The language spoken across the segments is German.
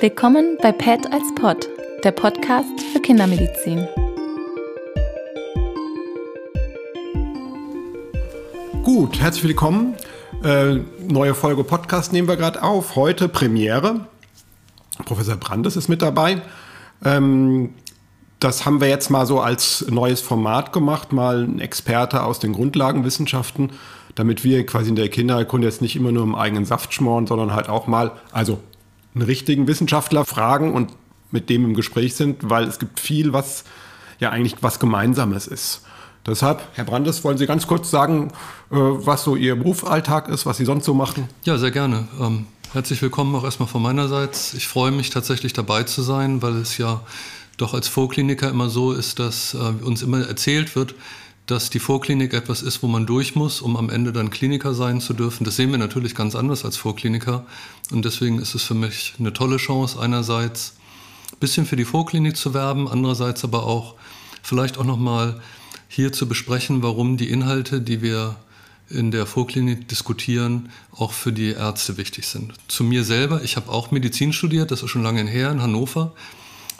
Willkommen bei PET als Pod, der Podcast für Kindermedizin. Gut, herzlich willkommen. Äh, neue Folge Podcast nehmen wir gerade auf. Heute Premiere. Professor Brandes ist mit dabei. Ähm, das haben wir jetzt mal so als neues Format gemacht, mal ein Experte aus den Grundlagenwissenschaften, damit wir quasi in der Kinderkunde jetzt nicht immer nur im eigenen Saft schmoren, sondern halt auch mal, also einen richtigen Wissenschaftler fragen und mit dem im Gespräch sind, weil es gibt viel, was ja eigentlich was Gemeinsames ist. Deshalb, Herr Brandes, wollen Sie ganz kurz sagen, äh, was so Ihr Berufsalltag ist, was Sie sonst so machen? Ja, sehr gerne. Ähm, herzlich willkommen auch erstmal von meinerseits. Ich freue mich tatsächlich dabei zu sein, weil es ja doch als Vorkliniker immer so ist, dass äh, uns immer erzählt wird, dass die Vorklinik etwas ist, wo man durch muss, um am Ende dann Kliniker sein zu dürfen. Das sehen wir natürlich ganz anders als Vorkliniker. Und deswegen ist es für mich eine tolle Chance, einerseits ein bisschen für die Vorklinik zu werben, andererseits aber auch vielleicht auch nochmal hier zu besprechen, warum die Inhalte, die wir in der Vorklinik diskutieren, auch für die Ärzte wichtig sind. Zu mir selber, ich habe auch Medizin studiert, das ist schon lange her in Hannover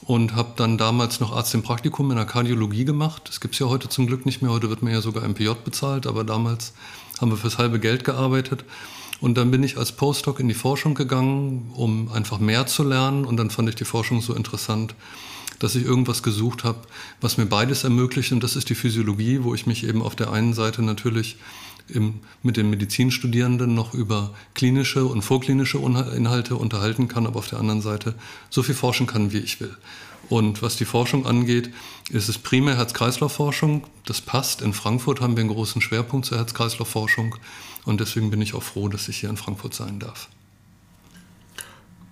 und habe dann damals noch Arzt im Praktikum in der Kardiologie gemacht. Das gibt es ja heute zum Glück nicht mehr. Heute wird mir ja sogar MPJ bezahlt, aber damals haben wir fürs halbe Geld gearbeitet. Und dann bin ich als Postdoc in die Forschung gegangen, um einfach mehr zu lernen. Und dann fand ich die Forschung so interessant, dass ich irgendwas gesucht habe, was mir beides ermöglicht. Und das ist die Physiologie, wo ich mich eben auf der einen Seite natürlich im, mit den Medizinstudierenden noch über klinische und vorklinische Inhalte unterhalten kann, aber auf der anderen Seite so viel forschen kann, wie ich will. Und was die Forschung angeht, ist es primär Herz-Kreislauf-Forschung. Das passt. In Frankfurt haben wir einen großen Schwerpunkt zur Herz-Kreislauf-Forschung. Und deswegen bin ich auch froh, dass ich hier in Frankfurt sein darf.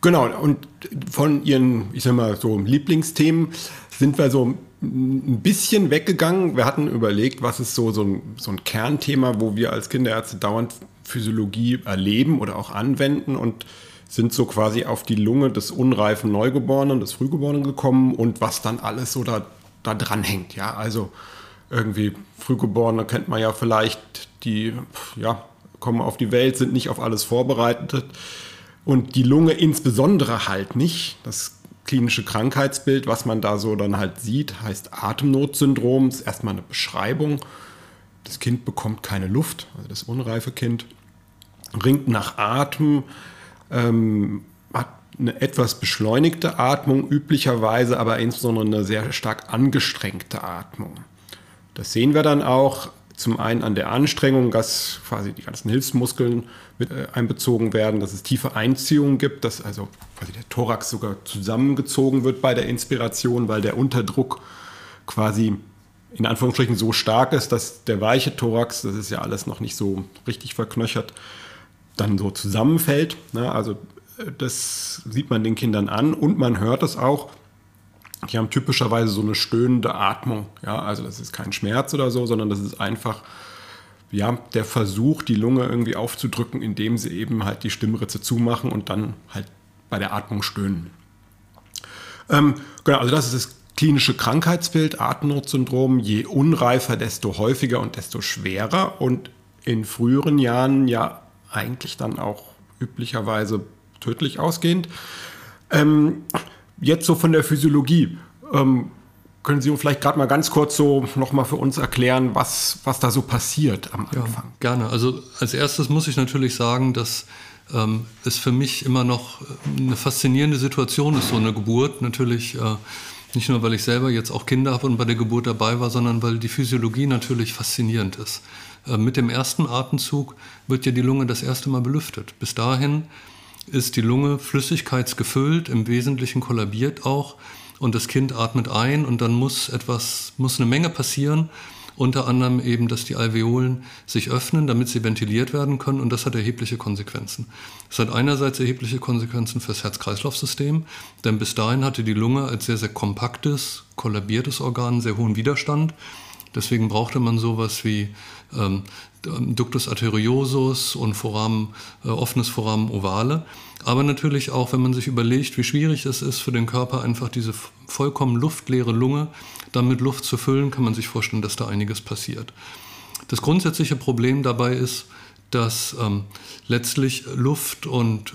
Genau, und von Ihren, ich sag mal, so Lieblingsthemen sind wir so ein bisschen weggegangen. Wir hatten überlegt, was ist so, so, ein, so ein Kernthema, wo wir als Kinderärzte dauernd Physiologie erleben oder auch anwenden und sind so quasi auf die Lunge des unreifen Neugeborenen, des Frühgeborenen gekommen und was dann alles so da, da dran hängt. Ja, also irgendwie Frühgeborene kennt man ja vielleicht, die ja, kommen auf die Welt, sind nicht auf alles vorbereitet und die Lunge insbesondere halt nicht. Das klinische Krankheitsbild, was man da so dann halt sieht, heißt Atemnotsyndrom. Das ist erstmal eine Beschreibung. Das Kind bekommt keine Luft, also das unreife Kind, ringt nach Atem, ähm, hat eine etwas beschleunigte Atmung, üblicherweise aber insbesondere eine sehr stark angestrengte Atmung. Das sehen wir dann auch zum einen an der Anstrengung, dass quasi die ganzen Hilfsmuskeln mit äh, einbezogen werden, dass es tiefe Einziehungen gibt, dass also quasi der Thorax sogar zusammengezogen wird bei der Inspiration, weil der Unterdruck quasi in Anführungsstrichen so stark ist, dass der weiche Thorax, das ist ja alles noch nicht so richtig verknöchert, dann so zusammenfällt. Ne? Also äh, das sieht man den Kindern an und man hört es auch, die haben typischerweise so eine stöhnende Atmung. Ja, also das ist kein Schmerz oder so, sondern das ist einfach ja, der Versuch, die Lunge irgendwie aufzudrücken, indem sie eben halt die Stimmritze zumachen und dann halt bei der Atmung stöhnen. Ähm, genau, also das ist das klinische Krankheitsbild, Atemnotsyndrom. Je unreifer, desto häufiger und desto schwerer. Und in früheren Jahren ja eigentlich dann auch üblicherweise tödlich ausgehend. Ähm, Jetzt so von der Physiologie. Ähm, können Sie vielleicht gerade mal ganz kurz so nochmal für uns erklären, was, was da so passiert am Anfang? Ja, gerne. Also als erstes muss ich natürlich sagen, dass ähm, es für mich immer noch eine faszinierende Situation ist, so eine Geburt. Natürlich äh, nicht nur, weil ich selber jetzt auch Kinder habe und bei der Geburt dabei war, sondern weil die Physiologie natürlich faszinierend ist. Äh, mit dem ersten Atemzug wird ja die Lunge das erste Mal belüftet. Bis dahin ist die Lunge flüssigkeitsgefüllt, im Wesentlichen kollabiert auch und das Kind atmet ein und dann muss etwas, muss eine Menge passieren, unter anderem eben, dass die Alveolen sich öffnen, damit sie ventiliert werden können und das hat erhebliche Konsequenzen. Es hat einerseits erhebliche Konsequenzen fürs Herz-Kreislauf-System, denn bis dahin hatte die Lunge als sehr, sehr kompaktes, kollabiertes Organ sehr hohen Widerstand. Deswegen brauchte man sowas wie ähm, Ductus arteriosus und Foramen, äh, offenes Foramen ovale. Aber natürlich auch, wenn man sich überlegt, wie schwierig es ist für den Körper, einfach diese vollkommen luftleere Lunge dann mit Luft zu füllen, kann man sich vorstellen, dass da einiges passiert. Das grundsätzliche Problem dabei ist, dass ähm, letztlich Luft und äh,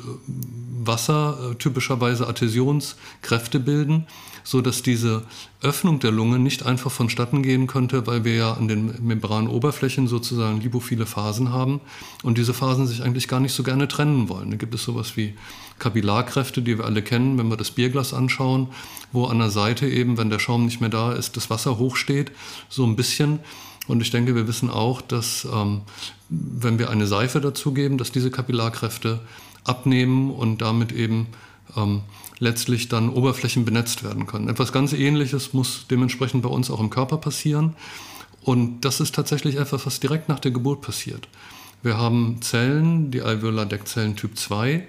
Wasser äh, typischerweise Adhäsionskräfte bilden, so dass diese Öffnung der Lunge nicht einfach vonstatten gehen könnte, weil wir ja an den Membranoberflächen sozusagen lipophile Phasen haben und diese Phasen sich eigentlich gar nicht so gerne trennen wollen. Da gibt es sowas wie Kapillarkräfte, die wir alle kennen, wenn wir das Bierglas anschauen, wo an der Seite eben, wenn der Schaum nicht mehr da ist, das Wasser hochsteht, so ein bisschen. Und ich denke, wir wissen auch, dass ähm, wenn wir eine Seife dazugeben, dass diese Kapillarkräfte abnehmen und damit eben ähm, letztlich dann Oberflächen benetzt werden können. Etwas ganz Ähnliches muss dementsprechend bei uns auch im Körper passieren. Und das ist tatsächlich etwas, was direkt nach der Geburt passiert. Wir haben Zellen, die Alveolardeckzellen Typ 2,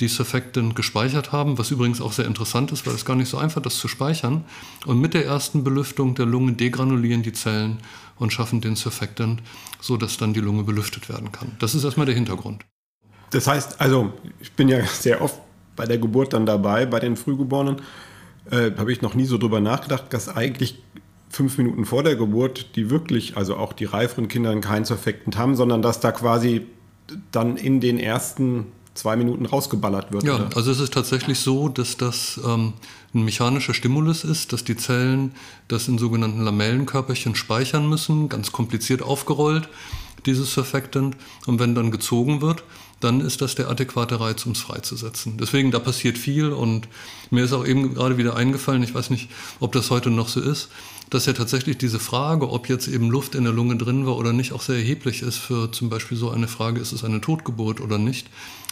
die Surfactant gespeichert haben, was übrigens auch sehr interessant ist, weil es gar nicht so einfach ist, das zu speichern. Und mit der ersten Belüftung der Lunge degranulieren die Zellen und schaffen den Surfactant, sodass dann die Lunge belüftet werden kann. Das ist erstmal der Hintergrund. Das heißt, also ich bin ja sehr oft bei der Geburt dann dabei, bei den Frühgeborenen, äh, habe ich noch nie so drüber nachgedacht, dass eigentlich fünf Minuten vor der Geburt die wirklich, also auch die reiferen Kinder keinen Surfactant haben, sondern dass da quasi dann in den ersten zwei Minuten rausgeballert wird. Ja, oder? also es ist tatsächlich so, dass das ähm, ein mechanischer Stimulus ist, dass die Zellen das in sogenannten Lamellenkörperchen speichern müssen, ganz kompliziert aufgerollt, dieses Surfactant. Und wenn dann gezogen wird, dann ist das der adäquate Reiz, um es freizusetzen. Deswegen, da passiert viel und mir ist auch eben gerade wieder eingefallen, ich weiß nicht, ob das heute noch so ist, dass ja tatsächlich diese Frage, ob jetzt eben Luft in der Lunge drin war oder nicht, auch sehr erheblich ist für zum Beispiel so eine Frage, ist es eine Totgeburt oder nicht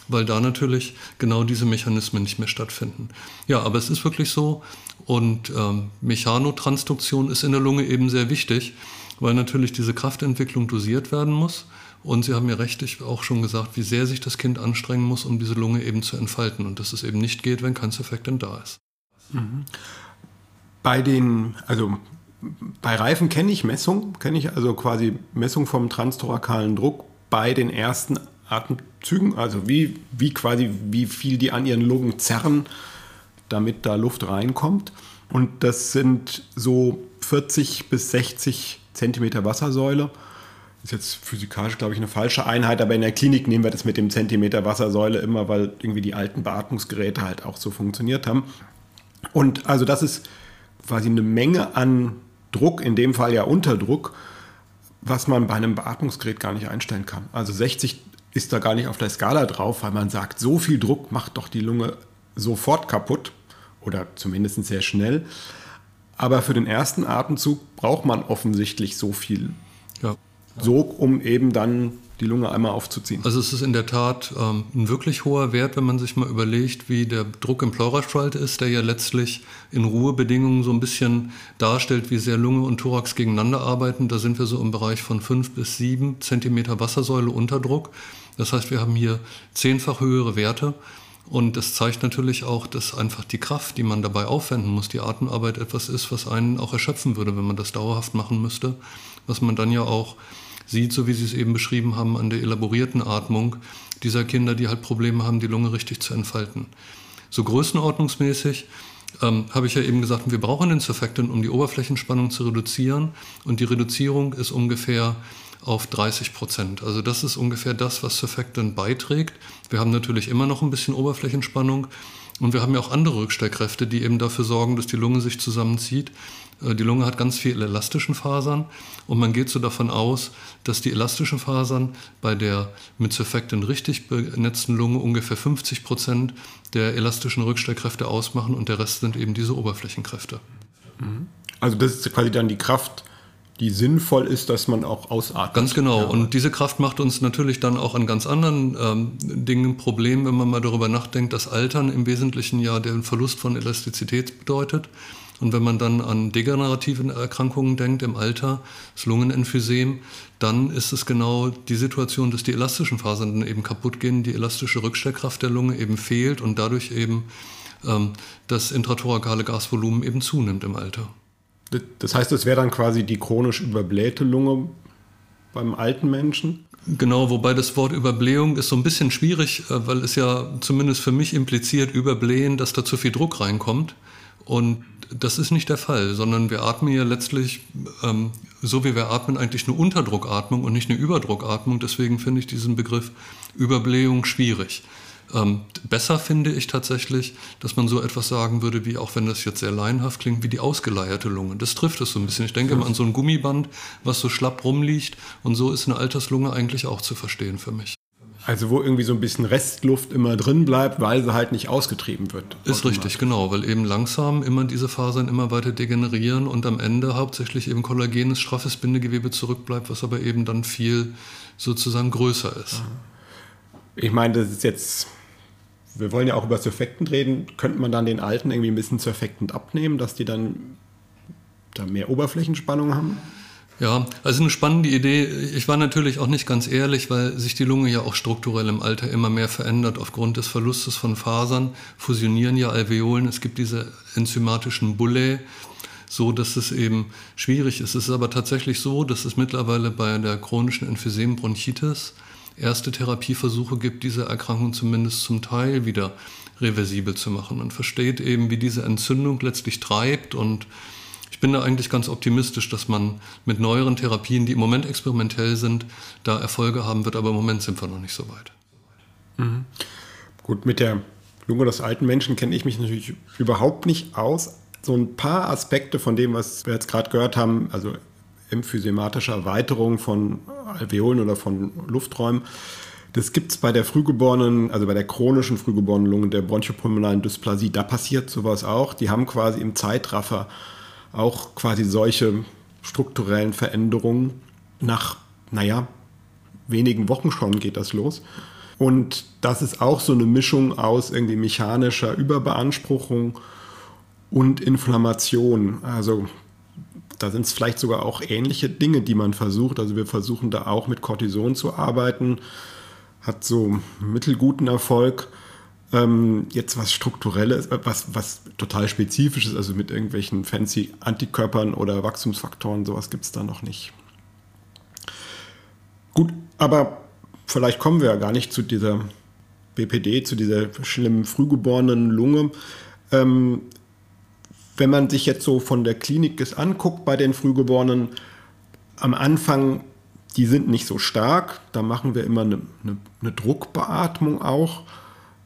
weil da natürlich genau diese Mechanismen nicht mehr stattfinden. Ja, aber es ist wirklich so und ähm, Mechanotransduktion ist in der Lunge eben sehr wichtig, weil natürlich diese Kraftentwicklung dosiert werden muss. Und Sie haben ja rechtlich auch schon gesagt, wie sehr sich das Kind anstrengen muss, um diese Lunge eben zu entfalten und dass es eben nicht geht, wenn kein Surfactant da ist. Mhm. Bei den, also bei Reifen kenne ich Messung, kenne ich also quasi Messung vom transtorakalen Druck bei den ersten Atemzügen, also wie, wie quasi, wie viel die an ihren Lungen zerren, damit da Luft reinkommt. Und das sind so 40 bis 60 Zentimeter Wassersäule. Ist jetzt physikalisch, glaube ich, eine falsche Einheit, aber in der Klinik nehmen wir das mit dem Zentimeter Wassersäule immer, weil irgendwie die alten Beatmungsgeräte halt auch so funktioniert haben. Und also das ist quasi eine Menge an Druck, in dem Fall ja Unterdruck, was man bei einem Beatmungsgerät gar nicht einstellen kann. Also 60 ist da gar nicht auf der Skala drauf, weil man sagt, so viel Druck macht doch die Lunge sofort kaputt oder zumindest sehr schnell. Aber für den ersten Atemzug braucht man offensichtlich so viel. Ja. So, um eben dann die Lunge einmal aufzuziehen. Also es ist in der Tat ähm, ein wirklich hoher Wert, wenn man sich mal überlegt, wie der Druck im Pleuraspalt ist, der ja letztlich in Ruhebedingungen so ein bisschen darstellt, wie sehr Lunge und Thorax gegeneinander arbeiten. Da sind wir so im Bereich von 5 bis 7 Zentimeter Wassersäule Unterdruck. Das heißt, wir haben hier zehnfach höhere Werte. Und das zeigt natürlich auch, dass einfach die Kraft, die man dabei aufwenden muss, die Atemarbeit etwas ist, was einen auch erschöpfen würde, wenn man das dauerhaft machen müsste. Was man dann ja auch sieht, so wie Sie es eben beschrieben haben, an der elaborierten Atmung dieser Kinder, die halt Probleme haben, die Lunge richtig zu entfalten. So größenordnungsmäßig ähm, habe ich ja eben gesagt, wir brauchen den Surfactant, um die Oberflächenspannung zu reduzieren. Und die Reduzierung ist ungefähr auf 30 Prozent. Also das ist ungefähr das, was Surfactant beiträgt. Wir haben natürlich immer noch ein bisschen Oberflächenspannung und wir haben ja auch andere Rückstellkräfte, die eben dafür sorgen, dass die Lunge sich zusammenzieht. Äh, die Lunge hat ganz viele elastischen Fasern und man geht so davon aus, dass die elastischen Fasern bei der mit Surfactant richtig benetzten Lunge ungefähr 50 Prozent der elastischen Rückstellkräfte ausmachen und der Rest sind eben diese Oberflächenkräfte. Also das ist quasi dann die Kraft, die sinnvoll ist, dass man auch ausatmet. Ganz genau. Ja. Und diese Kraft macht uns natürlich dann auch an ganz anderen ähm, Dingen ein Problem, wenn man mal darüber nachdenkt, dass Altern im Wesentlichen ja den Verlust von Elastizität bedeutet. Und wenn man dann an degenerative Erkrankungen denkt im Alter, das Lungenemphysem, dann ist es genau die Situation, dass die elastischen Fasern dann eben kaputt gehen, die elastische Rückstellkraft der Lunge eben fehlt und dadurch eben ähm, das intratorakale Gasvolumen eben zunimmt im Alter. Das heißt, es wäre dann quasi die chronisch überblähte Lunge beim alten Menschen? Genau, wobei das Wort Überblähung ist so ein bisschen schwierig, äh, weil es ja zumindest für mich impliziert, überblähen, dass da zu viel Druck reinkommt. Und das ist nicht der Fall, sondern wir atmen ja letztlich, ähm, so wie wir atmen, eigentlich eine Unterdruckatmung und nicht eine Überdruckatmung. Deswegen finde ich diesen Begriff Überblähung schwierig. Ähm, besser finde ich tatsächlich, dass man so etwas sagen würde, wie auch wenn das jetzt sehr laienhaft klingt, wie die ausgeleierte Lunge. Das trifft es so ein bisschen. Ich denke immer an so ein Gummiband, was so schlapp rumliegt. Und so ist eine Alterslunge eigentlich auch zu verstehen für mich. Also wo irgendwie so ein bisschen Restluft immer drin bleibt, weil sie halt nicht ausgetrieben wird. Ist richtig, genau, weil eben langsam immer diese Fasern immer weiter degenerieren und am Ende hauptsächlich eben kollagenes, straffes Bindegewebe zurückbleibt, was aber eben dann viel sozusagen größer ist. Ich meine, das ist jetzt, wir wollen ja auch über Surfactant reden, könnte man dann den alten irgendwie ein bisschen Surfactant abnehmen, dass die dann da mehr Oberflächenspannung haben? Ja, also eine spannende Idee. Ich war natürlich auch nicht ganz ehrlich, weil sich die Lunge ja auch strukturell im Alter immer mehr verändert. Aufgrund des Verlustes von Fasern fusionieren ja Alveolen. Es gibt diese enzymatischen Bullae, so dass es eben schwierig ist. Es ist aber tatsächlich so, dass es mittlerweile bei der chronischen Emphysem-Bronchitis erste Therapieversuche gibt, diese Erkrankung zumindest zum Teil wieder reversibel zu machen. Man versteht eben, wie diese Entzündung letztlich treibt und bin da eigentlich ganz optimistisch, dass man mit neueren Therapien, die im Moment experimentell sind, da Erfolge haben wird. Aber im Moment sind wir noch nicht so weit. Mhm. Gut, mit der Lunge des alten Menschen kenne ich mich natürlich überhaupt nicht aus. So ein paar Aspekte von dem, was wir jetzt gerade gehört haben, also emphysematische Erweiterung von Alveolen oder von Lufträumen, das gibt es bei der frühgeborenen, also bei der chronischen frühgeborenen Lunge, der bronchopulmonalen Dysplasie. Da passiert sowas auch. Die haben quasi im Zeitraffer auch quasi solche strukturellen Veränderungen nach, naja, wenigen Wochen schon geht das los. Und das ist auch so eine Mischung aus irgendwie mechanischer Überbeanspruchung und Inflammation. Also da sind es vielleicht sogar auch ähnliche Dinge, die man versucht. Also wir versuchen da auch mit Cortison zu arbeiten, hat so mittelguten Erfolg. Ähm, jetzt was Strukturelles, was, was total Spezifisches, also mit irgendwelchen fancy Antikörpern oder Wachstumsfaktoren, sowas gibt es da noch nicht. Gut, aber vielleicht kommen wir ja gar nicht zu dieser BPD, zu dieser schlimmen frühgeborenen Lunge. Ähm, wenn man sich jetzt so von der Klinik das anguckt bei den Frühgeborenen, am Anfang, die sind nicht so stark. Da machen wir immer eine, eine, eine Druckbeatmung auch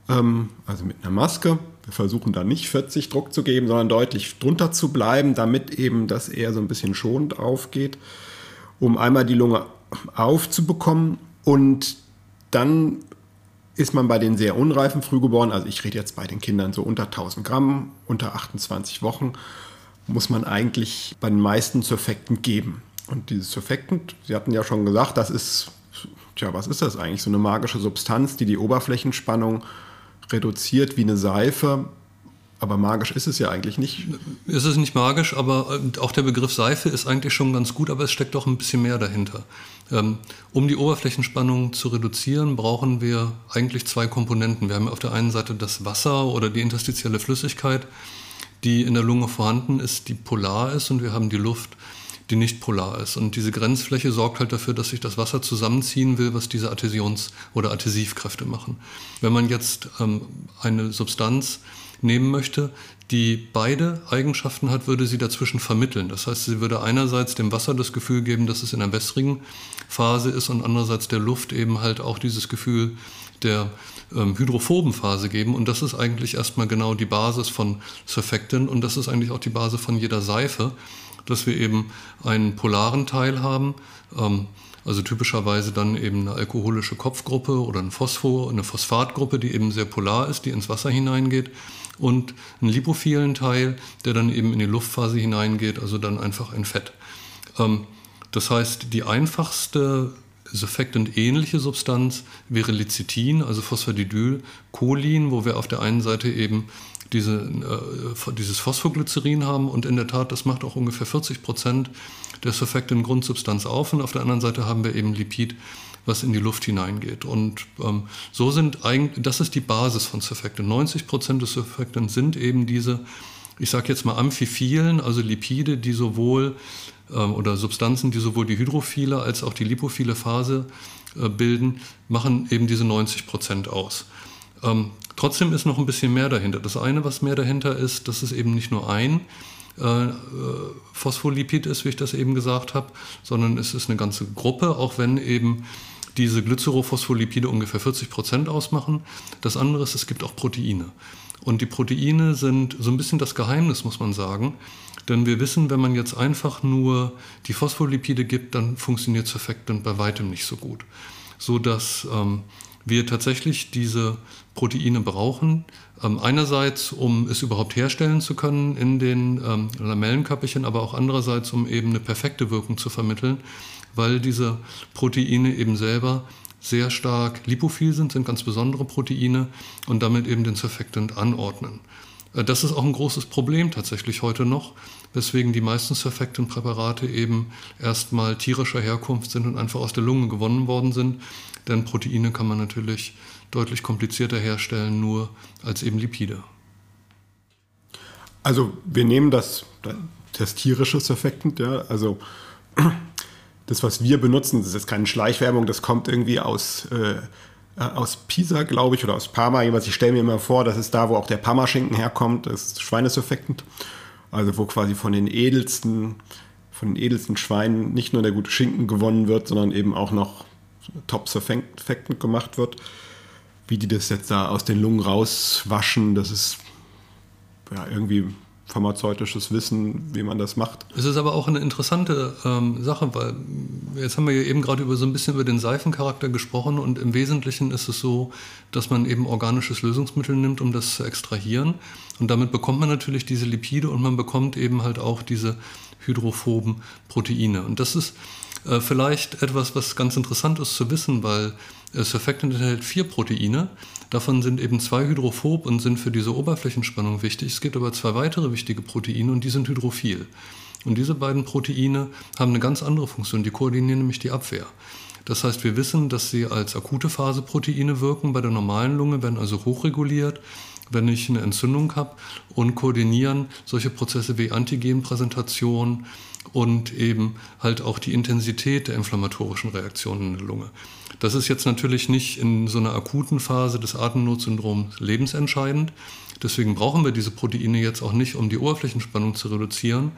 ähm, also mit einer Maske. Wir versuchen da nicht 40 Druck zu geben, sondern deutlich drunter zu bleiben, damit eben das eher so ein bisschen schonend aufgeht, um einmal die Lunge aufzubekommen. Und dann ist man bei den sehr unreifen Frühgeborenen, also ich rede jetzt bei den Kindern so unter 1000 Gramm, unter 28 Wochen, muss man eigentlich bei den meisten Surfactant geben. Und dieses Surfactant, Sie hatten ja schon gesagt, das ist, tja, was ist das eigentlich? So eine magische Substanz, die die Oberflächenspannung reduziert wie eine Seife. Aber magisch ist es ja eigentlich nicht. Es ist nicht magisch, aber äh, auch der Begriff Seife ist eigentlich schon ganz gut, aber es steckt doch ein bisschen mehr dahinter. Ähm, um die Oberflächenspannung zu reduzieren, brauchen wir eigentlich zwei Komponenten. Wir haben auf der einen Seite das Wasser oder die interstitielle Flüssigkeit, die in der Lunge vorhanden ist, die polar ist, und wir haben die Luft, die nicht polar ist. Und diese Grenzfläche sorgt halt dafür, dass sich das Wasser zusammenziehen will, was diese Adhäsions- oder Adhäsivkräfte machen. Wenn man jetzt ähm, eine Substanz nehmen möchte, die beide Eigenschaften hat, würde sie dazwischen vermitteln. Das heißt, sie würde einerseits dem Wasser das Gefühl geben, dass es in einer wässrigen Phase ist und andererseits der Luft eben halt auch dieses Gefühl der ähm, hydrophoben Phase geben. Und das ist eigentlich erstmal genau die Basis von Surfactant und das ist eigentlich auch die Basis von jeder Seife dass wir eben einen polaren Teil haben, ähm, also typischerweise dann eben eine alkoholische Kopfgruppe oder ein Phosphor, eine Phosphatgruppe, die eben sehr polar ist, die ins Wasser hineingeht und einen lipophilen Teil, der dann eben in die Luftphase hineingeht, also dann einfach ein Fett. Ähm, das heißt, die einfachste Surfactant-ähnliche Substanz wäre Lecithin, also Phosphadidyl, Cholin, wo wir auf der einen Seite eben diese, äh, dieses Phosphoglycerin haben und in der Tat, das macht auch ungefähr 40 Prozent der Surfactant-Grundsubstanz auf und auf der anderen Seite haben wir eben Lipid, was in die Luft hineingeht. Und ähm, so sind eigentlich, das ist die Basis von Surfactant. 90 Prozent des Surfactants sind eben diese, ich sage jetzt mal amphiphilen, also Lipide, die sowohl ähm, oder Substanzen, die sowohl die hydrophile als auch die lipophile Phase äh, bilden, machen eben diese 90 Prozent aus. Ähm, trotzdem ist noch ein bisschen mehr dahinter. Das eine, was mehr dahinter ist, dass es eben nicht nur ein äh, äh, Phospholipid ist, wie ich das eben gesagt habe, sondern es ist eine ganze Gruppe, auch wenn eben diese Glycerophospholipide ungefähr 40 Prozent ausmachen. Das andere ist, es gibt auch Proteine. Und die Proteine sind so ein bisschen das Geheimnis, muss man sagen. Denn wir wissen, wenn man jetzt einfach nur die Phospholipide gibt, dann funktioniert Surfactant bei weitem nicht so gut. So dass ähm, wir tatsächlich diese Proteine brauchen. Ähm, einerseits, um es überhaupt herstellen zu können in den ähm, Lamellenkörperchen, aber auch andererseits, um eben eine perfekte Wirkung zu vermitteln, weil diese Proteine eben selber sehr stark lipophil sind, sind ganz besondere Proteine und damit eben den Surfactant anordnen. Äh, das ist auch ein großes Problem tatsächlich heute noch, weswegen die meisten Surfactant-Präparate eben erstmal tierischer Herkunft sind und einfach aus der Lunge gewonnen worden sind. Denn Proteine kann man natürlich deutlich komplizierter herstellen, nur als eben Lipide. Also wir nehmen das, das tierische Surfactant, ja, also das, was wir benutzen, das ist keine Schleichwerbung, das kommt irgendwie aus, äh, aus Pisa, glaube ich, oder aus Parma. Jeweils, ich stelle mir immer vor, das ist da, wo auch der Parmaschinken herkommt, das ist Schweinesurfactant. Also wo quasi von den edelsten, von den edelsten Schweinen nicht nur der gute Schinken gewonnen wird, sondern eben auch noch Top-Surfactant gemacht wird. Wie die das jetzt da aus den Lungen rauswaschen, das ist ja irgendwie pharmazeutisches Wissen, wie man das macht. Es ist aber auch eine interessante ähm, Sache, weil jetzt haben wir ja eben gerade über so ein bisschen über den Seifencharakter gesprochen und im Wesentlichen ist es so, dass man eben organisches Lösungsmittel nimmt, um das zu extrahieren und damit bekommt man natürlich diese Lipide und man bekommt eben halt auch diese hydrophoben Proteine und das ist äh, vielleicht etwas, was ganz interessant ist zu wissen, weil äh, Surfactant enthält vier Proteine. Davon sind eben zwei hydrophob und sind für diese Oberflächenspannung wichtig. Es gibt aber zwei weitere wichtige Proteine und die sind hydrophil. Und diese beiden Proteine haben eine ganz andere Funktion. Die koordinieren nämlich die Abwehr. Das heißt, wir wissen, dass sie als akute Phase Proteine wirken. Bei der normalen Lunge werden also hochreguliert, wenn ich eine Entzündung habe und koordinieren solche Prozesse wie Antigenpräsentation, und eben halt auch die Intensität der inflammatorischen Reaktionen in der Lunge. Das ist jetzt natürlich nicht in so einer akuten Phase des Atemnotsyndroms lebensentscheidend. Deswegen brauchen wir diese Proteine jetzt auch nicht, um die Oberflächenspannung zu reduzieren.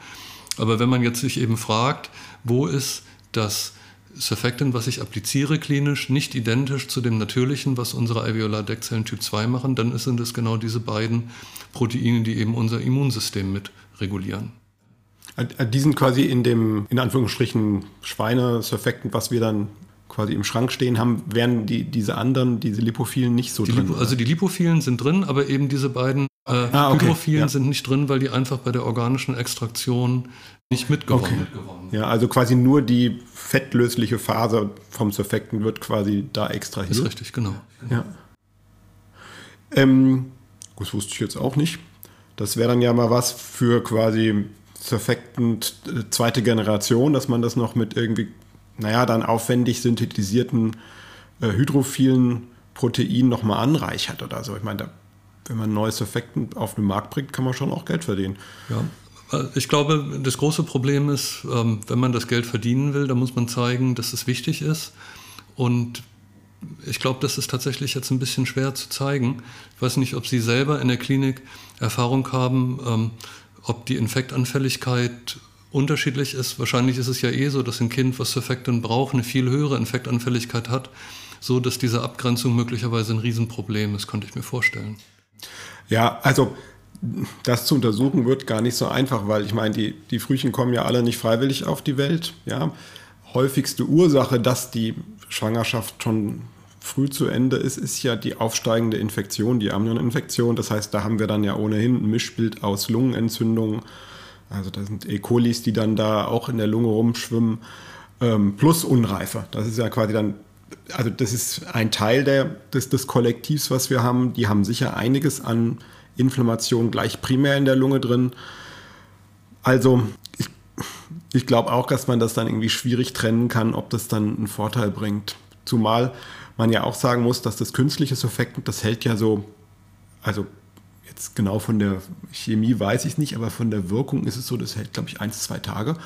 Aber wenn man jetzt sich eben fragt, wo ist das Surfactant, was ich appliziere klinisch, nicht identisch zu dem natürlichen, was unsere Alveolar-Deckzellen Typ 2 machen, dann sind es genau diese beiden Proteine, die eben unser Immunsystem mit regulieren. Die sind quasi in dem, in Anführungsstrichen, Schweine-Surfactant, was wir dann quasi im Schrank stehen haben, wären die, diese anderen, diese Lipophilen nicht so die drin. Lipo, also die Lipophilen sind drin, aber eben diese beiden äh, ah, okay. Hydrophilen ja. sind nicht drin, weil die einfach bei der organischen Extraktion nicht mitgewonnen okay. Ja, also quasi nur die fettlösliche Phase vom Surfactant wird quasi da extrahiert. Ist richtig, genau. Ja. Ähm, das wusste ich jetzt auch nicht. Das wäre dann ja mal was für quasi Surfactant äh, zweite Generation, dass man das noch mit irgendwie, naja, dann aufwendig synthetisierten äh, hydrophilen Proteinen nochmal anreichert oder so. Ich meine, da, wenn man ein neues Surfactant auf den Markt bringt, kann man schon auch Geld verdienen. Ja. Ich glaube, das große Problem ist, ähm, wenn man das Geld verdienen will, dann muss man zeigen, dass es wichtig ist. Und ich glaube, das ist tatsächlich jetzt ein bisschen schwer zu zeigen. Ich weiß nicht, ob Sie selber in der Klinik Erfahrung haben, ähm, ob die Infektanfälligkeit unterschiedlich ist. Wahrscheinlich ist es ja eh so, dass ein Kind, was Surfactant braucht, eine viel höhere Infektanfälligkeit hat, so dass diese Abgrenzung möglicherweise ein Riesenproblem ist, könnte ich mir vorstellen. Ja, also das zu untersuchen wird gar nicht so einfach, weil ich meine, die, die Frühchen kommen ja alle nicht freiwillig auf die Welt. Ja. Häufigste Ursache, dass die Schwangerschaft schon früh zu Ende ist, ist ja die aufsteigende Infektion, die Amnioninfektion. Das heißt, da haben wir dann ja ohnehin ein Mischbild aus Lungenentzündungen. Also da sind E. colis, die dann da auch in der Lunge rumschwimmen, ähm, plus Unreife. Das ist ja quasi dann, also das ist ein Teil der, des, des Kollektivs, was wir haben. Die haben sicher einiges an Inflammation gleich primär in der Lunge drin. Also ich, ich glaube auch, dass man das dann irgendwie schwierig trennen kann, ob das dann einen Vorteil bringt. Zumal man ja auch sagen muss, dass das künstliche Surfactant, das hält ja so, also jetzt genau von der Chemie weiß ich es nicht, aber von der Wirkung ist es so, das hält, glaube ich, ein, zwei Tage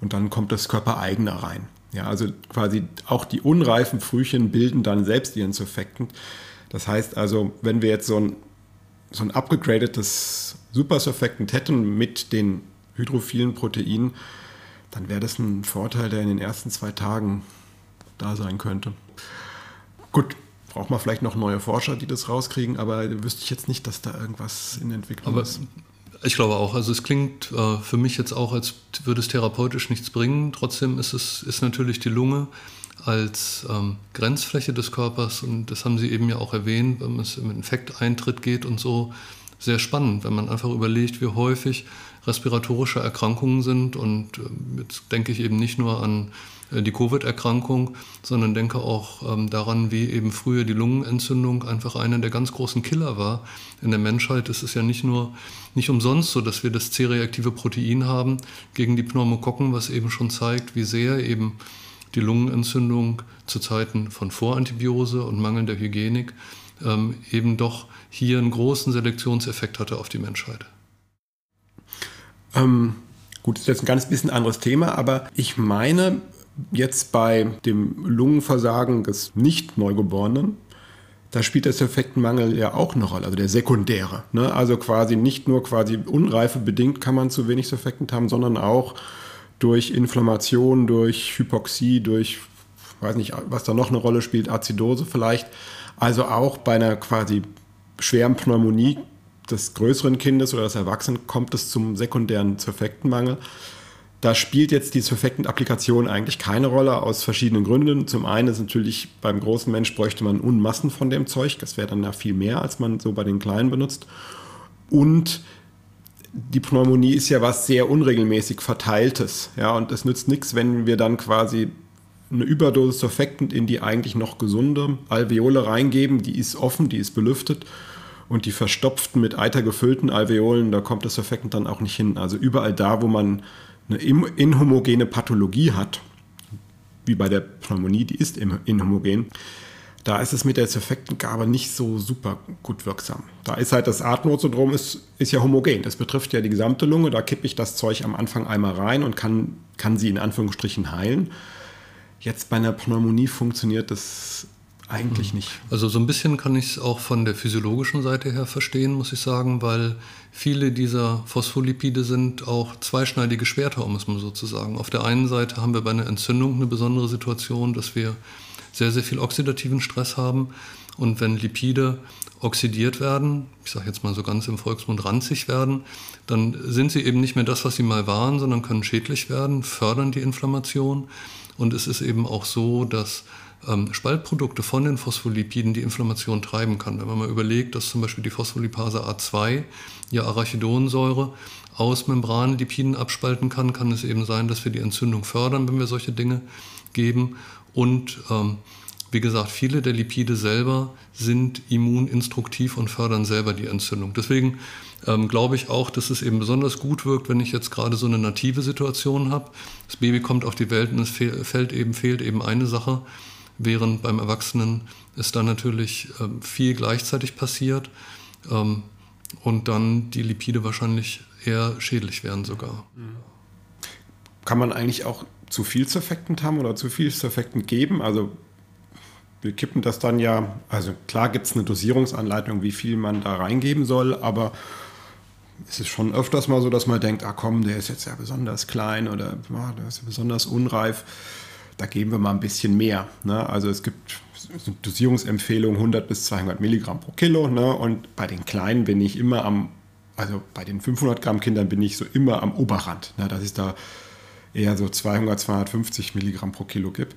und dann kommt das Körpereigene rein. Ja, also quasi auch die unreifen Frühchen bilden dann selbst ihren Surfactant. Das heißt also, wenn wir jetzt so ein, so ein upgegradetes Super Surfactant hätten mit den hydrophilen Proteinen, dann wäre das ein Vorteil, der in den ersten zwei Tagen da sein könnte. Gut, braucht man vielleicht noch neue Forscher, die das rauskriegen, aber wüsste ich jetzt nicht, dass da irgendwas in Entwicklung aber ist. Ich glaube auch. Also es klingt äh, für mich jetzt auch, als würde es therapeutisch nichts bringen. Trotzdem ist es ist natürlich die Lunge als ähm, Grenzfläche des Körpers und das haben Sie eben ja auch erwähnt, wenn es im Infekteintritt geht und so, sehr spannend, wenn man einfach überlegt, wie häufig respiratorische Erkrankungen sind und äh, jetzt denke ich eben nicht nur an äh, die Covid-Erkrankung, sondern denke auch ähm, daran, wie eben früher die Lungenentzündung einfach einer der ganz großen Killer war. In der Menschheit ist es ja nicht nur, nicht umsonst so, dass wir das C-reaktive Protein haben gegen die Pneumokokken, was eben schon zeigt, wie sehr eben die Lungenentzündung zu Zeiten von Vorantibiose und mangelnder Hygienik ähm, eben doch hier einen großen Selektionseffekt hatte auf die Menschheit. Ähm, gut, das ist jetzt ein ganz bisschen anderes Thema, aber ich meine, jetzt bei dem Lungenversagen des Nicht-Neugeborenen, da spielt der Surfektenmangel ja auch eine Rolle, also der sekundäre. Ne? Also quasi nicht nur quasi Unreife bedingt kann man zu wenig Surfektant haben, sondern auch durch Inflammation, durch Hypoxie, durch, weiß nicht, was da noch eine Rolle spielt, Azidose vielleicht. Also auch bei einer quasi schweren Pneumonie des größeren Kindes oder des Erwachsenen kommt es zum sekundären Surfektenmangel. Da spielt jetzt die Surfektant-Applikation eigentlich keine Rolle aus verschiedenen Gründen. Zum einen ist natürlich beim großen Mensch bräuchte man Unmassen von dem Zeug. Das wäre dann ja viel mehr, als man so bei den kleinen benutzt. Und die Pneumonie ist ja was sehr unregelmäßig verteiltes. Ja, und es nützt nichts, wenn wir dann quasi eine Überdosis Surfactant in die eigentlich noch gesunde Alveole reingeben. Die ist offen, die ist belüftet. Und die verstopften, mit Eiter gefüllten Alveolen, da kommt das Surfactant dann auch nicht hin. Also überall da, wo man eine inhomogene Pathologie hat, wie bei der Pneumonie, die ist inhomogen, da ist es mit der Surfactantgabe nicht so super gut wirksam. Da ist halt das Atemnotsyndrom ist, ist ja homogen. Das betrifft ja die gesamte Lunge. Da kippe ich das Zeug am Anfang einmal rein und kann, kann sie in Anführungsstrichen heilen. Jetzt bei einer Pneumonie funktioniert das eigentlich hm. nicht. Also so ein bisschen kann ich es auch von der physiologischen Seite her verstehen, muss ich sagen, weil viele dieser Phospholipide sind auch zweischneidige Schwerter, um es mal so zu sagen. Auf der einen Seite haben wir bei einer Entzündung eine besondere Situation, dass wir sehr, sehr viel oxidativen Stress haben. Und wenn Lipide oxidiert werden, ich sage jetzt mal so ganz im Volksmund ranzig werden, dann sind sie eben nicht mehr das, was sie mal waren, sondern können schädlich werden, fördern die Inflammation. Und es ist eben auch so, dass ähm, Spaltprodukte von den Phospholipiden die Inflammation treiben kann. Wenn man mal überlegt, dass zum Beispiel die Phospholipase A2 ja Arachidonsäure aus Membranlipiden abspalten kann, kann es eben sein, dass wir die Entzündung fördern, wenn wir solche Dinge geben. Und ähm, wie gesagt, viele der Lipide selber sind immuninstruktiv und fördern selber die Entzündung. Deswegen ähm, glaube ich auch, dass es eben besonders gut wirkt, wenn ich jetzt gerade so eine native Situation habe. Das Baby kommt auf die Welt und es fehlt eben, fehlt eben eine Sache, während beim Erwachsenen es dann natürlich ähm, viel gleichzeitig passiert ähm, und dann die Lipide wahrscheinlich eher schädlich werden sogar. Kann man eigentlich auch zu viel Surfactant haben oder zu viel Surfactant geben. Also wir kippen das dann ja, also klar gibt es eine Dosierungsanleitung, wie viel man da reingeben soll, aber es ist schon öfters mal so, dass man denkt, ah komm, der ist jetzt ja besonders klein oder ah, der ist ja besonders unreif. Da geben wir mal ein bisschen mehr. Ne? Also es gibt eine Dosierungsempfehlung 100 bis 200 Milligramm pro Kilo. Ne? Und bei den Kleinen bin ich immer am, also bei den 500 Gramm Kindern bin ich so immer am Oberrand. Ne? Das ist da eher so 200, 250 Milligramm pro Kilo gibt.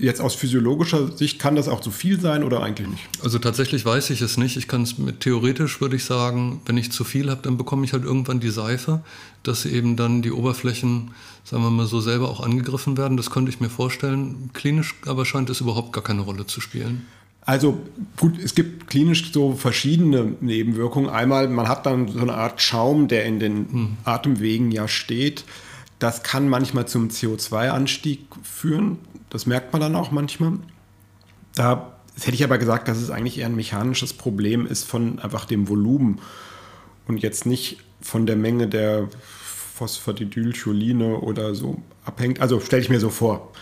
Jetzt aus physiologischer Sicht kann das auch zu viel sein oder eigentlich nicht? Also tatsächlich weiß ich es nicht. Ich kann es mit theoretisch würde ich sagen, wenn ich zu viel habe, dann bekomme ich halt irgendwann die Seife, dass eben dann die Oberflächen, sagen wir mal so, selber auch angegriffen werden. Das könnte ich mir vorstellen. Klinisch aber scheint es überhaupt gar keine Rolle zu spielen. Also gut, es gibt klinisch so verschiedene Nebenwirkungen. Einmal, man hat dann so eine Art Schaum, der in den hm. Atemwegen ja steht. Das kann manchmal zum CO2-Anstieg führen. Das merkt man dann auch manchmal. Da hätte ich aber gesagt, dass es eigentlich eher ein mechanisches Problem ist von einfach dem Volumen und jetzt nicht von der Menge der Phosphatidylcholine oder so abhängt. Also stelle ich mir so vor.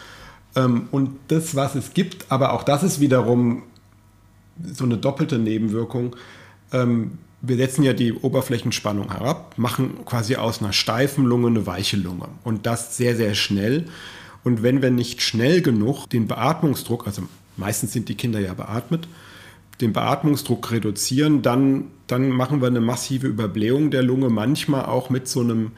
Ähm, und das, was es gibt, aber auch das ist wiederum so eine doppelte Nebenwirkung. Ähm, wir setzen ja die Oberflächenspannung herab, machen quasi aus einer steifen Lunge eine weiche Lunge und das sehr, sehr schnell. Und wenn wir nicht schnell genug den Beatmungsdruck, also meistens sind die Kinder ja beatmet, den Beatmungsdruck reduzieren, dann, dann machen wir eine massive Überblähung der Lunge, manchmal auch mit so einem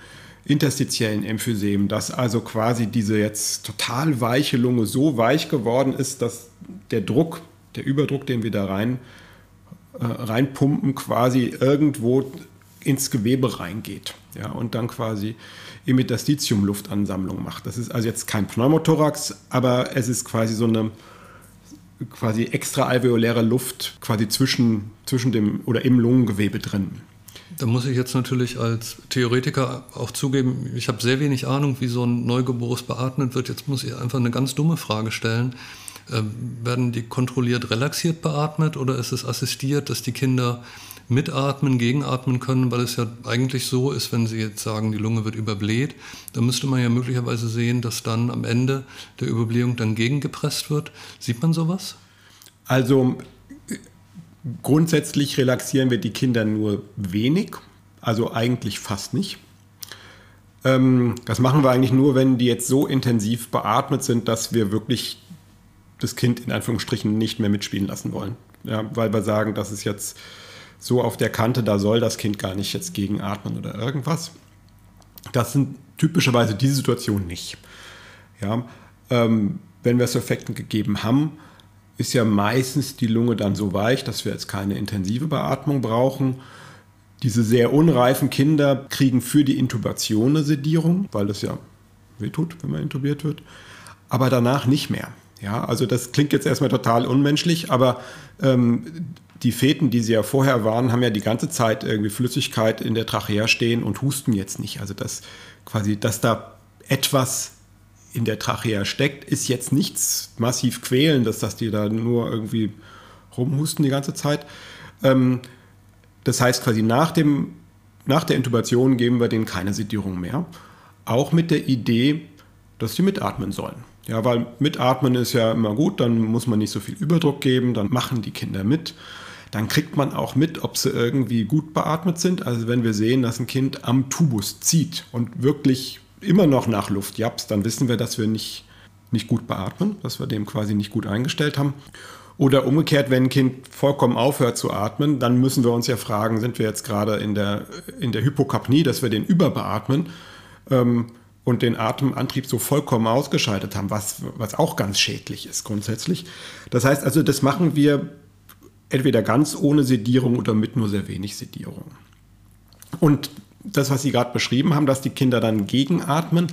interstitiellen Emphysem, dass also quasi diese jetzt total weiche Lunge so weich geworden ist, dass der Druck, der Überdruck, den wir da rein, äh, reinpumpen, quasi irgendwo ins Gewebe reingeht. Ja, und dann quasi Immetastitium-Luftansammlung macht. Das ist also jetzt kein Pneumothorax, aber es ist quasi so eine quasi extraalveoläre Luft quasi zwischen, zwischen dem oder im Lungengewebe drin. Da muss ich jetzt natürlich als Theoretiker auch zugeben, ich habe sehr wenig Ahnung, wie so ein Neugeborenes beatmet wird. Jetzt muss ich einfach eine ganz dumme Frage stellen. Ähm, werden die kontrolliert relaxiert beatmet oder ist es assistiert, dass die Kinder mitatmen, gegenatmen können, weil es ja eigentlich so ist, wenn Sie jetzt sagen, die Lunge wird überbläht, dann müsste man ja möglicherweise sehen, dass dann am Ende der Überblähung dann gegengepresst wird. Sieht man sowas? Also grundsätzlich relaxieren wir die Kinder nur wenig, also eigentlich fast nicht. Ähm, das machen wir eigentlich nur, wenn die jetzt so intensiv beatmet sind, dass wir wirklich das Kind in Anführungsstrichen nicht mehr mitspielen lassen wollen. Ja, weil wir sagen, das ist jetzt so auf der Kante, da soll das Kind gar nicht jetzt gegenatmen oder irgendwas. Das sind typischerweise diese Situationen nicht. Ja, ähm, wenn wir Surfactant gegeben haben, ist ja meistens die Lunge dann so weich, dass wir jetzt keine intensive Beatmung brauchen. Diese sehr unreifen Kinder kriegen für die Intubation eine Sedierung, weil das ja wehtut, wenn man intubiert wird, aber danach nicht mehr. Ja, also das klingt jetzt erstmal total unmenschlich, aber ähm, die Feten, die sie ja vorher waren, haben ja die ganze Zeit irgendwie Flüssigkeit in der Trachea stehen und husten jetzt nicht. Also das quasi, dass da etwas in der Trachea steckt, ist jetzt nichts massiv quälendes, dass die da nur irgendwie rumhusten die ganze Zeit. Ähm, das heißt quasi nach, dem, nach der Intubation geben wir denen keine Sedierung mehr. Auch mit der Idee, dass sie mitatmen sollen. Ja, weil mitatmen ist ja immer gut, dann muss man nicht so viel Überdruck geben, dann machen die Kinder mit dann kriegt man auch mit, ob sie irgendwie gut beatmet sind. Also wenn wir sehen, dass ein Kind am Tubus zieht und wirklich immer noch nach Luft japst, dann wissen wir, dass wir nicht, nicht gut beatmen, dass wir dem quasi nicht gut eingestellt haben. Oder umgekehrt, wenn ein Kind vollkommen aufhört zu atmen, dann müssen wir uns ja fragen, sind wir jetzt gerade in der, in der Hypokapnie, dass wir den überbeatmen ähm, und den Atemantrieb so vollkommen ausgeschaltet haben, was, was auch ganz schädlich ist grundsätzlich. Das heißt also, das machen wir entweder ganz ohne Sedierung oder mit nur sehr wenig Sedierung. Und das, was Sie gerade beschrieben haben, dass die Kinder dann gegenatmen,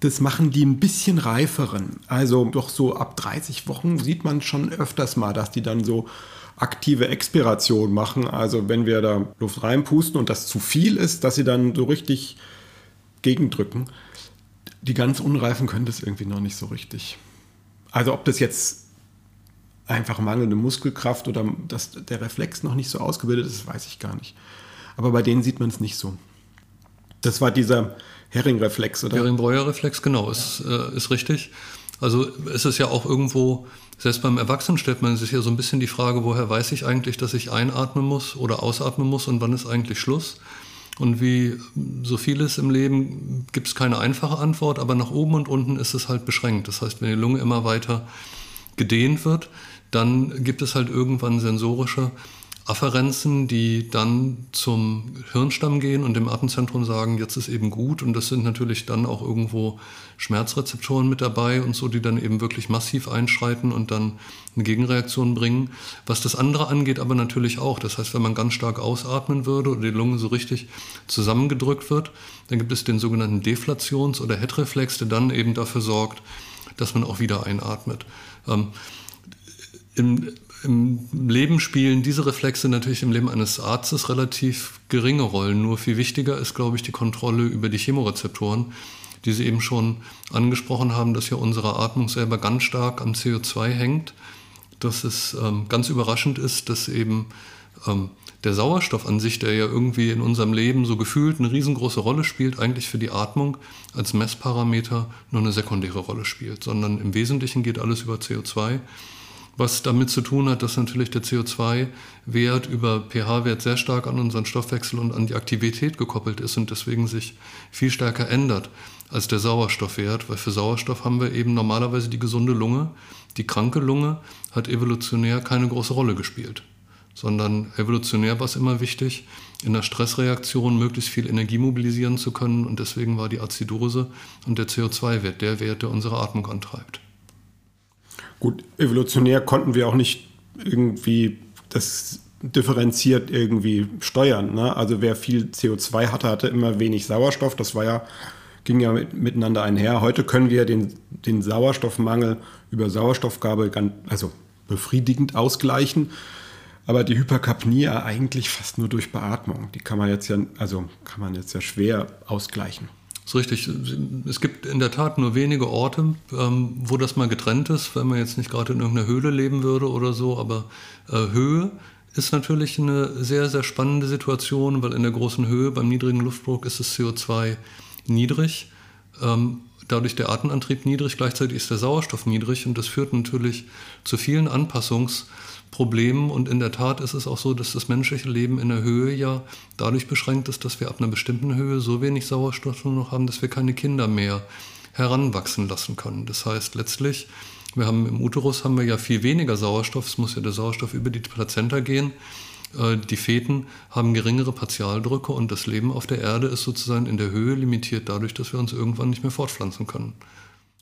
das machen die ein bisschen reiferen. Also doch so ab 30 Wochen sieht man schon öfters mal, dass die dann so aktive Expiration machen. Also wenn wir da Luft reinpusten und das zu viel ist, dass sie dann so richtig gegendrücken. Die ganz Unreifen können das irgendwie noch nicht so richtig. Also ob das jetzt einfach mangelnde Muskelkraft oder dass der Reflex noch nicht so ausgebildet ist, weiß ich gar nicht. Aber bei denen sieht man es nicht so. Das war dieser Hering-Reflex, oder? Hering-Breuer-Reflex, genau, ist, äh, ist richtig. Also es ist ja auch irgendwo, selbst beim Erwachsenen stellt man sich ja so ein bisschen die Frage, woher weiß ich eigentlich, dass ich einatmen muss oder ausatmen muss und wann ist eigentlich Schluss? Und wie so vieles im Leben gibt es keine einfache Antwort, aber nach oben und unten ist es halt beschränkt. Das heißt, wenn die Lunge immer weiter gedehnt wird, dann gibt es halt irgendwann sensorische Afferenzen, die dann zum Hirnstamm gehen und dem Atemzentrum sagen, jetzt ist eben gut. Und das sind natürlich dann auch irgendwo Schmerzrezeptoren mit dabei und so, die dann eben wirklich massiv einschreiten und dann eine Gegenreaktion bringen. Was das andere angeht, aber natürlich auch. Das heißt, wenn man ganz stark ausatmen würde oder die Lunge so richtig zusammengedrückt wird, dann gibt es den sogenannten Deflations- oder Headreflex, der dann eben dafür sorgt, dass man auch wieder einatmet. Ähm, im, im Leben spielen diese Reflexe natürlich im Leben eines Arztes relativ geringe Rollen. Nur viel wichtiger ist, glaube ich, die Kontrolle über die Chemorezeptoren, die Sie eben schon angesprochen haben, dass ja unsere Atmung selber ganz stark am CO2 hängt. Dass es ähm, ganz überraschend ist, dass eben ähm, der Sauerstoff an sich, der ja irgendwie in unserem Leben so gefühlt eine riesengroße Rolle spielt, eigentlich für die Atmung als Messparameter nur eine sekundäre Rolle spielt, sondern im Wesentlichen geht alles über CO2 was damit zu tun hat, dass natürlich der CO2-Wert über pH-Wert sehr stark an unseren Stoffwechsel und an die Aktivität gekoppelt ist und deswegen sich viel stärker ändert als der Sauerstoffwert, weil für Sauerstoff haben wir eben normalerweise die gesunde Lunge. Die kranke Lunge hat evolutionär keine große Rolle gespielt, sondern evolutionär war es immer wichtig, in der Stressreaktion möglichst viel Energie mobilisieren zu können und deswegen war die Azidose und der CO2-Wert der Wert, der unsere Atmung antreibt. Gut, evolutionär konnten wir auch nicht irgendwie das differenziert irgendwie steuern. Ne? Also wer viel CO2 hatte, hatte immer wenig Sauerstoff. Das war ja, ging ja mit, miteinander einher. Heute können wir den, den Sauerstoffmangel über Sauerstoffgabe ganz, also befriedigend ausgleichen. Aber die Hyperkapnie eigentlich fast nur durch Beatmung. Die kann man jetzt ja, also kann man jetzt ja schwer ausgleichen. Ist richtig. Es gibt in der Tat nur wenige Orte, ähm, wo das mal getrennt ist, wenn man jetzt nicht gerade in irgendeiner Höhle leben würde oder so. Aber äh, Höhe ist natürlich eine sehr, sehr spannende Situation, weil in der großen Höhe beim niedrigen Luftdruck ist das CO2 niedrig. Ähm, dadurch der Atemantrieb niedrig, gleichzeitig ist der Sauerstoff niedrig und das führt natürlich zu vielen Anpassungs- Problemen. Und in der Tat ist es auch so, dass das menschliche Leben in der Höhe ja dadurch beschränkt ist, dass wir ab einer bestimmten Höhe so wenig Sauerstoff nur noch haben, dass wir keine Kinder mehr heranwachsen lassen können. Das heißt letztlich, wir haben im Uterus haben wir ja viel weniger Sauerstoff, es muss ja der Sauerstoff über die Plazenta gehen. Äh, die Feten haben geringere Partialdrücke und das Leben auf der Erde ist sozusagen in der Höhe limitiert dadurch, dass wir uns irgendwann nicht mehr fortpflanzen können.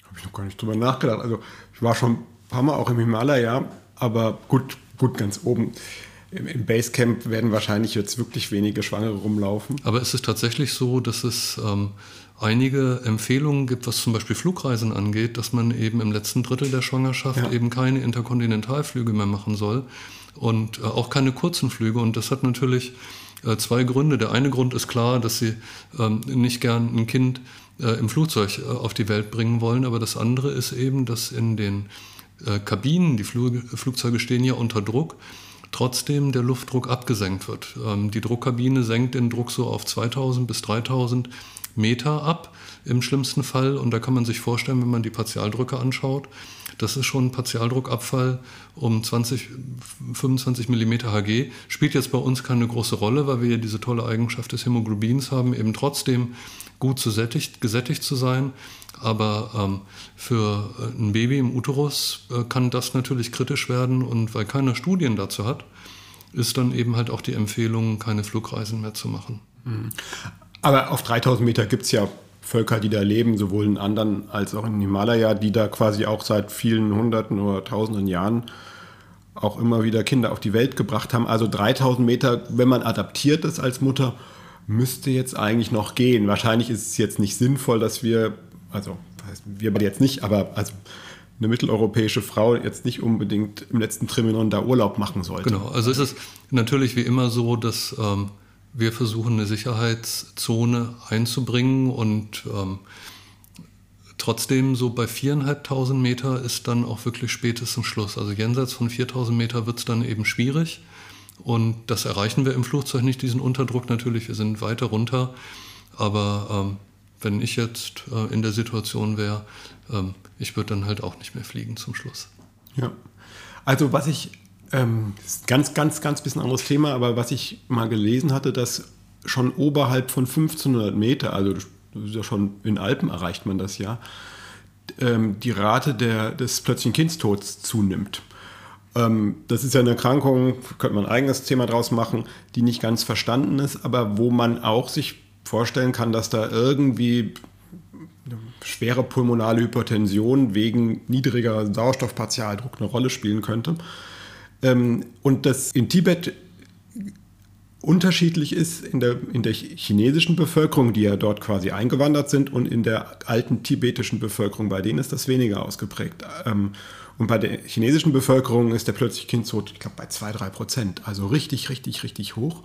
Habe ich noch gar nicht drüber nachgedacht. Also ich war schon ein paar Mal auch im Himalaya, aber gut, gut ganz oben. Im Basecamp werden wahrscheinlich jetzt wirklich wenige Schwangere rumlaufen. Aber ist es tatsächlich so, dass es ähm, einige Empfehlungen gibt, was zum Beispiel Flugreisen angeht, dass man eben im letzten Drittel der Schwangerschaft ja. eben keine Interkontinentalflüge mehr machen soll und äh, auch keine kurzen Flüge. Und das hat natürlich äh, zwei Gründe. Der eine Grund ist klar, dass sie ähm, nicht gern ein Kind äh, im Flugzeug äh, auf die Welt bringen wollen, aber das andere ist eben, dass in den äh, Kabinen, die Flug, Flugzeuge stehen ja unter Druck, trotzdem der Luftdruck abgesenkt wird. Ähm, die Druckkabine senkt den Druck so auf 2000 bis 3000 Meter ab im schlimmsten Fall. Und da kann man sich vorstellen, wenn man die Partialdrücke anschaut, das ist schon ein Partialdruckabfall um 20, 25 mm Hg. Spielt jetzt bei uns keine große Rolle, weil wir ja diese tolle Eigenschaft des Hämoglobins haben, eben trotzdem gut gesättigt, gesättigt zu sein. Aber ähm, für äh, ein Baby im Uterus äh, kann das natürlich kritisch werden und weil keiner Studien dazu hat, ist dann eben halt auch die Empfehlung, keine Flugreisen mehr zu machen. Mhm. Aber auf 3000 Meter gibt es ja Völker, die da leben, sowohl in anderen als auch in Himalaya, die da quasi auch seit vielen Hunderten oder Tausenden Jahren auch immer wieder Kinder auf die Welt gebracht haben. Also 3000 Meter, wenn man adaptiert ist als Mutter, müsste jetzt eigentlich noch gehen. Wahrscheinlich ist es jetzt nicht sinnvoll, dass wir also wir beide jetzt nicht, aber also eine mitteleuropäische Frau jetzt nicht unbedingt im letzten Trimenon da Urlaub machen sollte. Genau, also ist es natürlich wie immer so, dass ähm, wir versuchen, eine Sicherheitszone einzubringen und ähm, trotzdem so bei 4.500 Meter ist dann auch wirklich spätestens Schluss. Also jenseits von 4.000 Meter wird es dann eben schwierig und das erreichen wir im Flugzeug nicht, diesen Unterdruck natürlich, wir sind weiter runter, aber ähm, wenn ich jetzt äh, in der Situation wäre, ähm, ich würde dann halt auch nicht mehr fliegen zum Schluss. Ja. Also was ich, ähm, ganz, ganz, ganz bisschen anderes Thema, aber was ich mal gelesen hatte, dass schon oberhalb von 1500 Meter, also schon in Alpen erreicht man das ja, ähm, die Rate der, des plötzlichen Kindstods zunimmt. Ähm, das ist ja eine Erkrankung, könnte man ein eigenes Thema draus machen, die nicht ganz verstanden ist, aber wo man auch sich vorstellen kann, dass da irgendwie schwere pulmonale Hypertension wegen niedriger Sauerstoffpartialdruck eine Rolle spielen könnte. Ähm, und das in Tibet unterschiedlich ist in der, in der chinesischen Bevölkerung, die ja dort quasi eingewandert sind, und in der alten tibetischen Bevölkerung, bei denen ist das weniger ausgeprägt. Ähm, und bei der chinesischen Bevölkerung ist der plötzliche Kindstod, ich glaube, bei 2-3 Prozent. Also richtig, richtig, richtig hoch.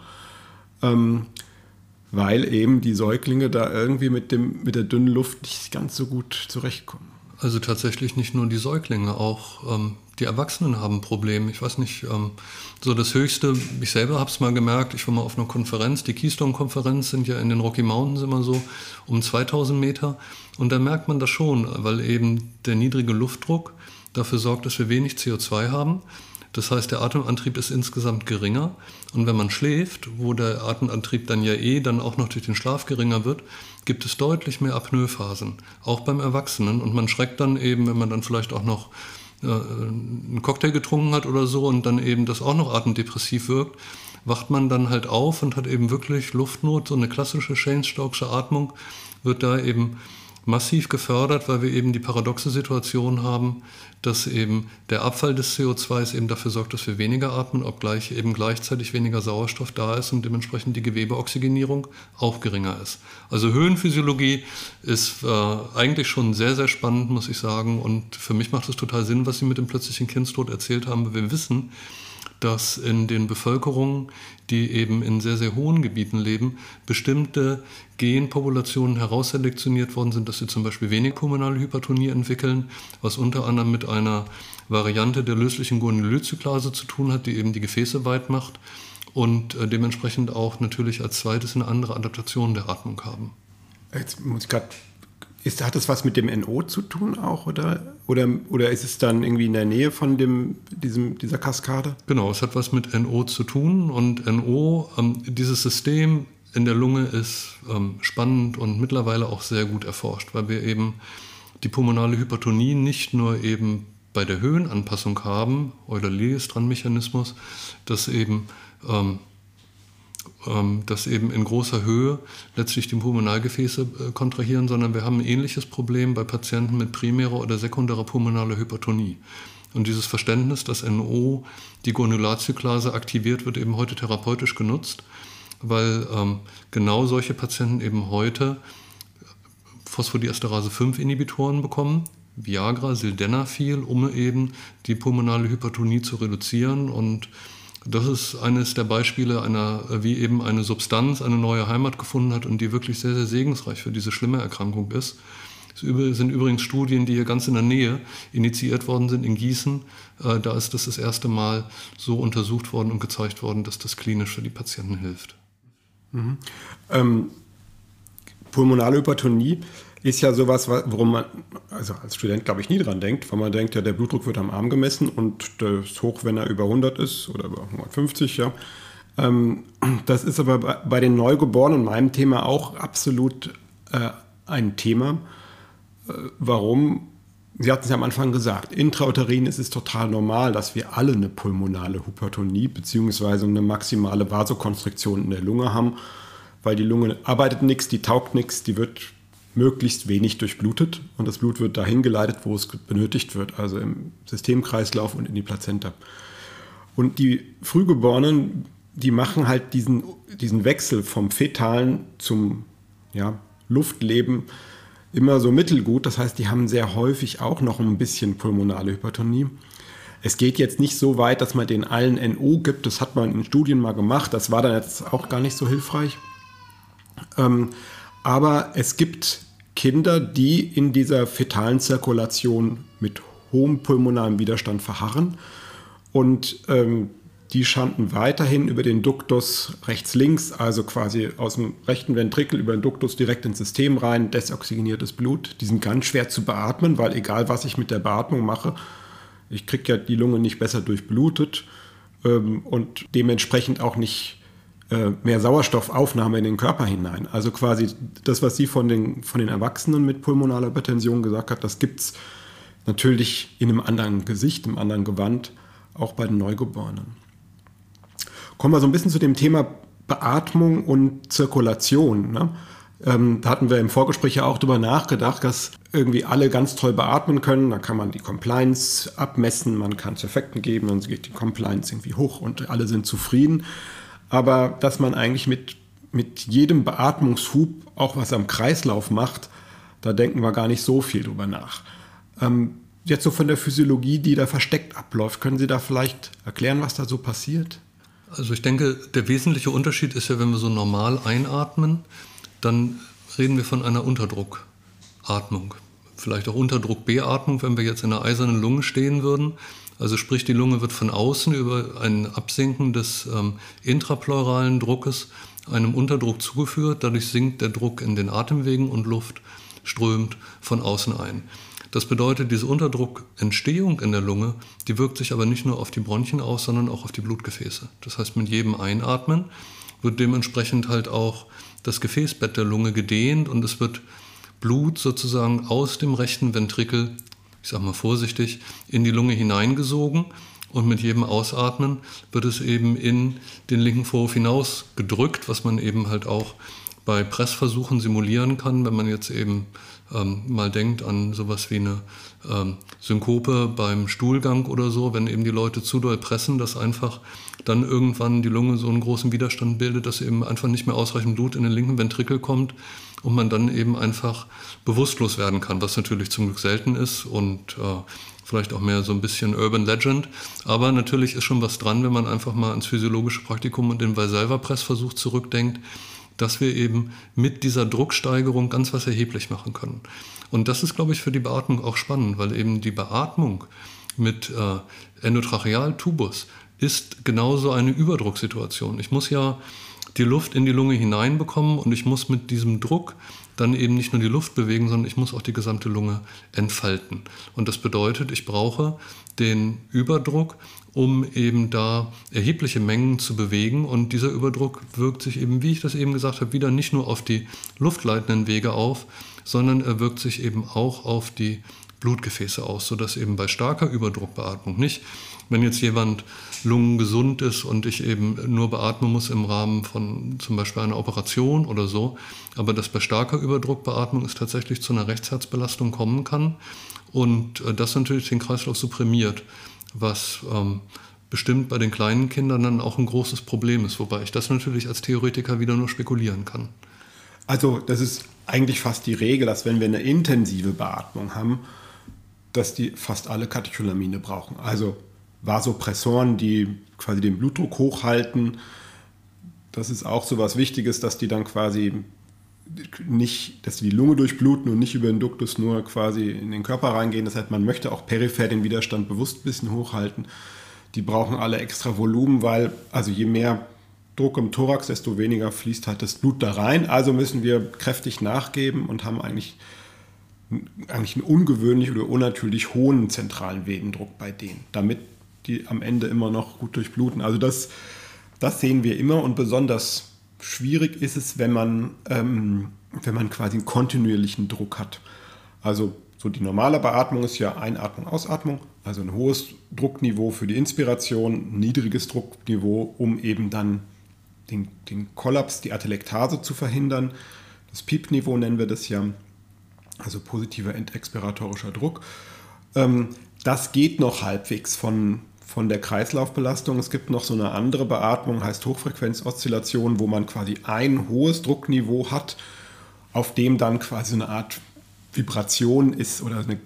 Weil eben die Säuglinge da irgendwie mit, dem, mit der dünnen Luft nicht ganz so gut zurechtkommen. Also tatsächlich nicht nur die Säuglinge, auch ähm, die Erwachsenen haben Probleme. Ich weiß nicht, ähm, so das Höchste, ich selber habe es mal gemerkt, ich war mal auf einer Konferenz, die Keystone-Konferenz sind ja in den Rocky Mountains immer so um 2000 Meter und da merkt man das schon, weil eben der niedrige Luftdruck dafür sorgt, dass wir wenig CO2 haben. Das heißt, der Atemantrieb ist insgesamt geringer. Und wenn man schläft, wo der Atemantrieb dann ja eh dann auch noch durch den Schlaf geringer wird, gibt es deutlich mehr Apnoephasen, auch beim Erwachsenen. Und man schreckt dann eben, wenn man dann vielleicht auch noch äh, einen Cocktail getrunken hat oder so und dann eben das auch noch atemdepressiv wirkt, wacht man dann halt auf und hat eben wirklich Luftnot, so eine klassische Cheyne-Stokesche Atmung wird da eben massiv gefördert, weil wir eben die paradoxe Situation haben, dass eben der Abfall des CO2 eben dafür sorgt, dass wir weniger atmen, obgleich eben gleichzeitig weniger Sauerstoff da ist und dementsprechend die Gewebeoxygenierung auch geringer ist. Also Höhenphysiologie ist äh, eigentlich schon sehr, sehr spannend, muss ich sagen. Und für mich macht es total Sinn, was Sie mit dem plötzlichen Kindstod erzählt haben. Wir wissen, dass in den Bevölkerungen, die eben in sehr, sehr hohen Gebieten leben, bestimmte Genpopulationen herausselektioniert worden sind, dass sie zum Beispiel wenig pulmonale Hypertonie entwickeln, was unter anderem mit einer Variante der löslichen Guanylyl-Zyklase zu tun hat, die eben die Gefäße weit macht und äh, dementsprechend auch natürlich als zweites eine andere Adaptation der Atmung haben. Jetzt muss ich gerade ist, hat das was mit dem NO zu tun auch oder, oder, oder ist es dann irgendwie in der Nähe von dem, diesem, dieser Kaskade? Genau, es hat was mit NO zu tun und NO, ähm, dieses System in der Lunge ist ähm, spannend und mittlerweile auch sehr gut erforscht, weil wir eben die pulmonale Hypertonie nicht nur eben bei der Höhenanpassung haben, Euler-Liljestrand-Mechanismus, dass eben ähm, ähm, dass eben in großer Höhe letztlich die Pulmonalgefäße äh, kontrahieren, sondern wir haben ein ähnliches Problem bei Patienten mit primärer oder sekundärer pulmonaler Hypertonie. Und dieses Verständnis, dass NO die Granularzyklase aktiviert, wird eben heute therapeutisch genutzt, weil ähm, genau solche Patienten eben heute Phosphodiesterase 5 Inhibitoren bekommen, Viagra, Sildenafil, um eben die pulmonale Hypertonie zu reduzieren und das ist eines der Beispiele einer, wie eben eine Substanz eine neue Heimat gefunden hat und die wirklich sehr, sehr segensreich für diese schlimme Erkrankung ist. Es sind übrigens Studien, die hier ganz in der Nähe initiiert worden sind in Gießen. Äh, da ist das das erste Mal so untersucht worden und gezeigt worden, dass das klinisch für die Patienten hilft. Mhm. Ähm, pulmonale Hypertonie ist ja sowas, worum man also als Student, glaube ich, nie dran denkt, weil man denkt, ja, der Blutdruck wird am Arm gemessen und der ist hoch, wenn er über 100 ist oder über 150, ja. Ähm, das ist aber bei den Neugeborenen, meinem Thema, auch absolut äh, ein Thema. Äh, warum? Sie hatten es ja am Anfang gesagt, intrauterin ist es total normal, dass wir alle eine pulmonale Hypertonie bzw. eine maximale Vasokonstriktion in der Lunge haben, weil die Lunge arbeitet nichts, die taugt nichts, die wird möglichst wenig durchblutet und das Blut wird dahin geleitet, wo es benötigt wird, also im Systemkreislauf und in die Plazenta. Und die Frühgeborenen, die machen halt diesen, diesen Wechsel vom Fetalen zum ja, Luftleben immer so mittelgut. Das heißt, die haben sehr häufig auch noch ein bisschen pulmonale Hypertonie. Es geht jetzt nicht so weit, dass man den allen NO gibt. Das hat man in Studien mal gemacht. Das war dann jetzt auch gar nicht so hilfreich. Ähm, aber es gibt Kinder, die in dieser fetalen Zirkulation mit hohem pulmonalen Widerstand verharren und ähm, die schanden weiterhin über den Duktus rechts-links, also quasi aus dem rechten Ventrikel über den Duktus direkt ins System rein, desoxygeniertes Blut. Die sind ganz schwer zu beatmen, weil egal was ich mit der Beatmung mache, ich kriege ja die Lunge nicht besser durchblutet ähm, und dementsprechend auch nicht äh, mehr Sauerstoffaufnahme in den Körper hinein. Also quasi das, was sie von den, von den Erwachsenen mit pulmonaler Hypertension gesagt hat, das gibt es natürlich in einem anderen Gesicht, im anderen Gewand, auch bei den Neugeborenen. Kommen wir so ein bisschen zu dem Thema Beatmung und Zirkulation. Ne? Ähm, da hatten wir im Vorgespräch ja auch darüber nachgedacht, dass irgendwie alle ganz toll beatmen können. Da kann man die Compliance abmessen, man kann Effekten geben, dann geht die Compliance irgendwie hoch und alle sind zufrieden aber dass man eigentlich mit, mit jedem Beatmungshub auch was am Kreislauf macht, da denken wir gar nicht so viel drüber nach. Ähm, jetzt so von der Physiologie, die da versteckt abläuft, können Sie da vielleicht erklären, was da so passiert? Also ich denke, der wesentliche Unterschied ist ja, wenn wir so normal einatmen, dann reden wir von einer Unterdruckatmung. Vielleicht auch Unterdruckbeatmung, wenn wir jetzt in einer eisernen Lunge stehen würden. Also sprich, die Lunge wird von außen über ein Absinken des ähm, intrapleuralen Druckes einem Unterdruck zugeführt. Dadurch sinkt der Druck in den Atemwegen und Luft strömt von außen ein. Das bedeutet, diese Unterdruckentstehung in der Lunge, die wirkt sich aber nicht nur auf die Bronchien aus, sondern auch auf die Blutgefäße. Das heißt, mit jedem Einatmen wird dementsprechend halt auch das Gefäßbett der Lunge gedehnt und es wird Blut sozusagen aus dem rechten Ventrikel, ich sage mal vorsichtig, in die Lunge hineingesogen und mit jedem Ausatmen wird es eben in den linken Vorhof hinaus gedrückt, was man eben halt auch bei Pressversuchen simulieren kann, wenn man jetzt eben ähm, mal denkt an sowas wie eine ähm, Synkope beim Stuhlgang oder so, wenn eben die Leute zu doll pressen, dass einfach dann irgendwann die Lunge so einen großen Widerstand bildet, dass eben einfach nicht mehr ausreichend Blut in den linken Ventrikel kommt und man dann eben einfach bewusstlos werden kann, was natürlich zum Glück selten ist und äh, vielleicht auch mehr so ein bisschen Urban Legend. Aber natürlich ist schon was dran, wenn man einfach mal ans physiologische Praktikum und den Valsalva-Pressversuch zurückdenkt dass wir eben mit dieser Drucksteigerung ganz was erheblich machen können. Und das ist, glaube ich, für die Beatmung auch spannend, weil eben die Beatmung mit äh, Endotrachealtubus ist genauso eine Überdrucksituation. Ich muss ja die Luft in die Lunge hineinbekommen und ich muss mit diesem Druck dann eben nicht nur die Luft bewegen, sondern ich muss auch die gesamte Lunge entfalten. Und das bedeutet, ich brauche den Überdruck, um eben da erhebliche Mengen zu bewegen. Und dieser Überdruck wirkt sich eben, wie ich das eben gesagt habe, wieder nicht nur auf die luftleitenden Wege auf, sondern er wirkt sich eben auch auf die Blutgefäße aus, sodass eben bei starker Überdruckbeatmung nicht, wenn jetzt jemand lungengesund ist und ich eben nur beatmen muss im Rahmen von zum Beispiel einer Operation oder so, aber dass bei starker Überdruckbeatmung es tatsächlich zu einer Rechtsherzbelastung kommen kann und äh, das natürlich den Kreislauf supprimiert, was ähm, bestimmt bei den kleinen Kindern dann auch ein großes Problem ist, wobei ich das natürlich als Theoretiker wieder nur spekulieren kann. Also das ist eigentlich fast die Regel, dass wenn wir eine intensive Beatmung haben, dass die fast alle Katecholamine brauchen. Also Vasopressoren, die quasi den Blutdruck hochhalten. Das ist auch so was Wichtiges, dass die dann quasi nicht, dass die Lunge durchbluten und nicht über den Duktus nur quasi in den Körper reingehen. Das heißt, man möchte auch peripher den Widerstand bewusst ein bisschen hochhalten. Die brauchen alle extra Volumen, weil also je mehr Druck im Thorax, desto weniger fließt halt das Blut da rein. Also müssen wir kräftig nachgeben und haben eigentlich eigentlich einen ungewöhnlich oder unnatürlich hohen zentralen Venendruck bei denen, damit die am Ende immer noch gut durchbluten. Also das, das sehen wir immer und besonders schwierig ist es, wenn man, ähm, wenn man quasi einen kontinuierlichen Druck hat. Also so die normale Beatmung ist ja Einatmung, Ausatmung, also ein hohes Druckniveau für die Inspiration, niedriges Druckniveau, um eben dann den, den Kollaps, die Atelektase zu verhindern. Das Piepniveau nennen wir das ja also positiver endexpiratorischer Druck. Ähm, das geht noch halbwegs von, von der Kreislaufbelastung. Es gibt noch so eine andere Beatmung, heißt Hochfrequenzoszillation, wo man quasi ein hohes Druckniveau hat, auf dem dann quasi eine Art Vibration ist oder eine,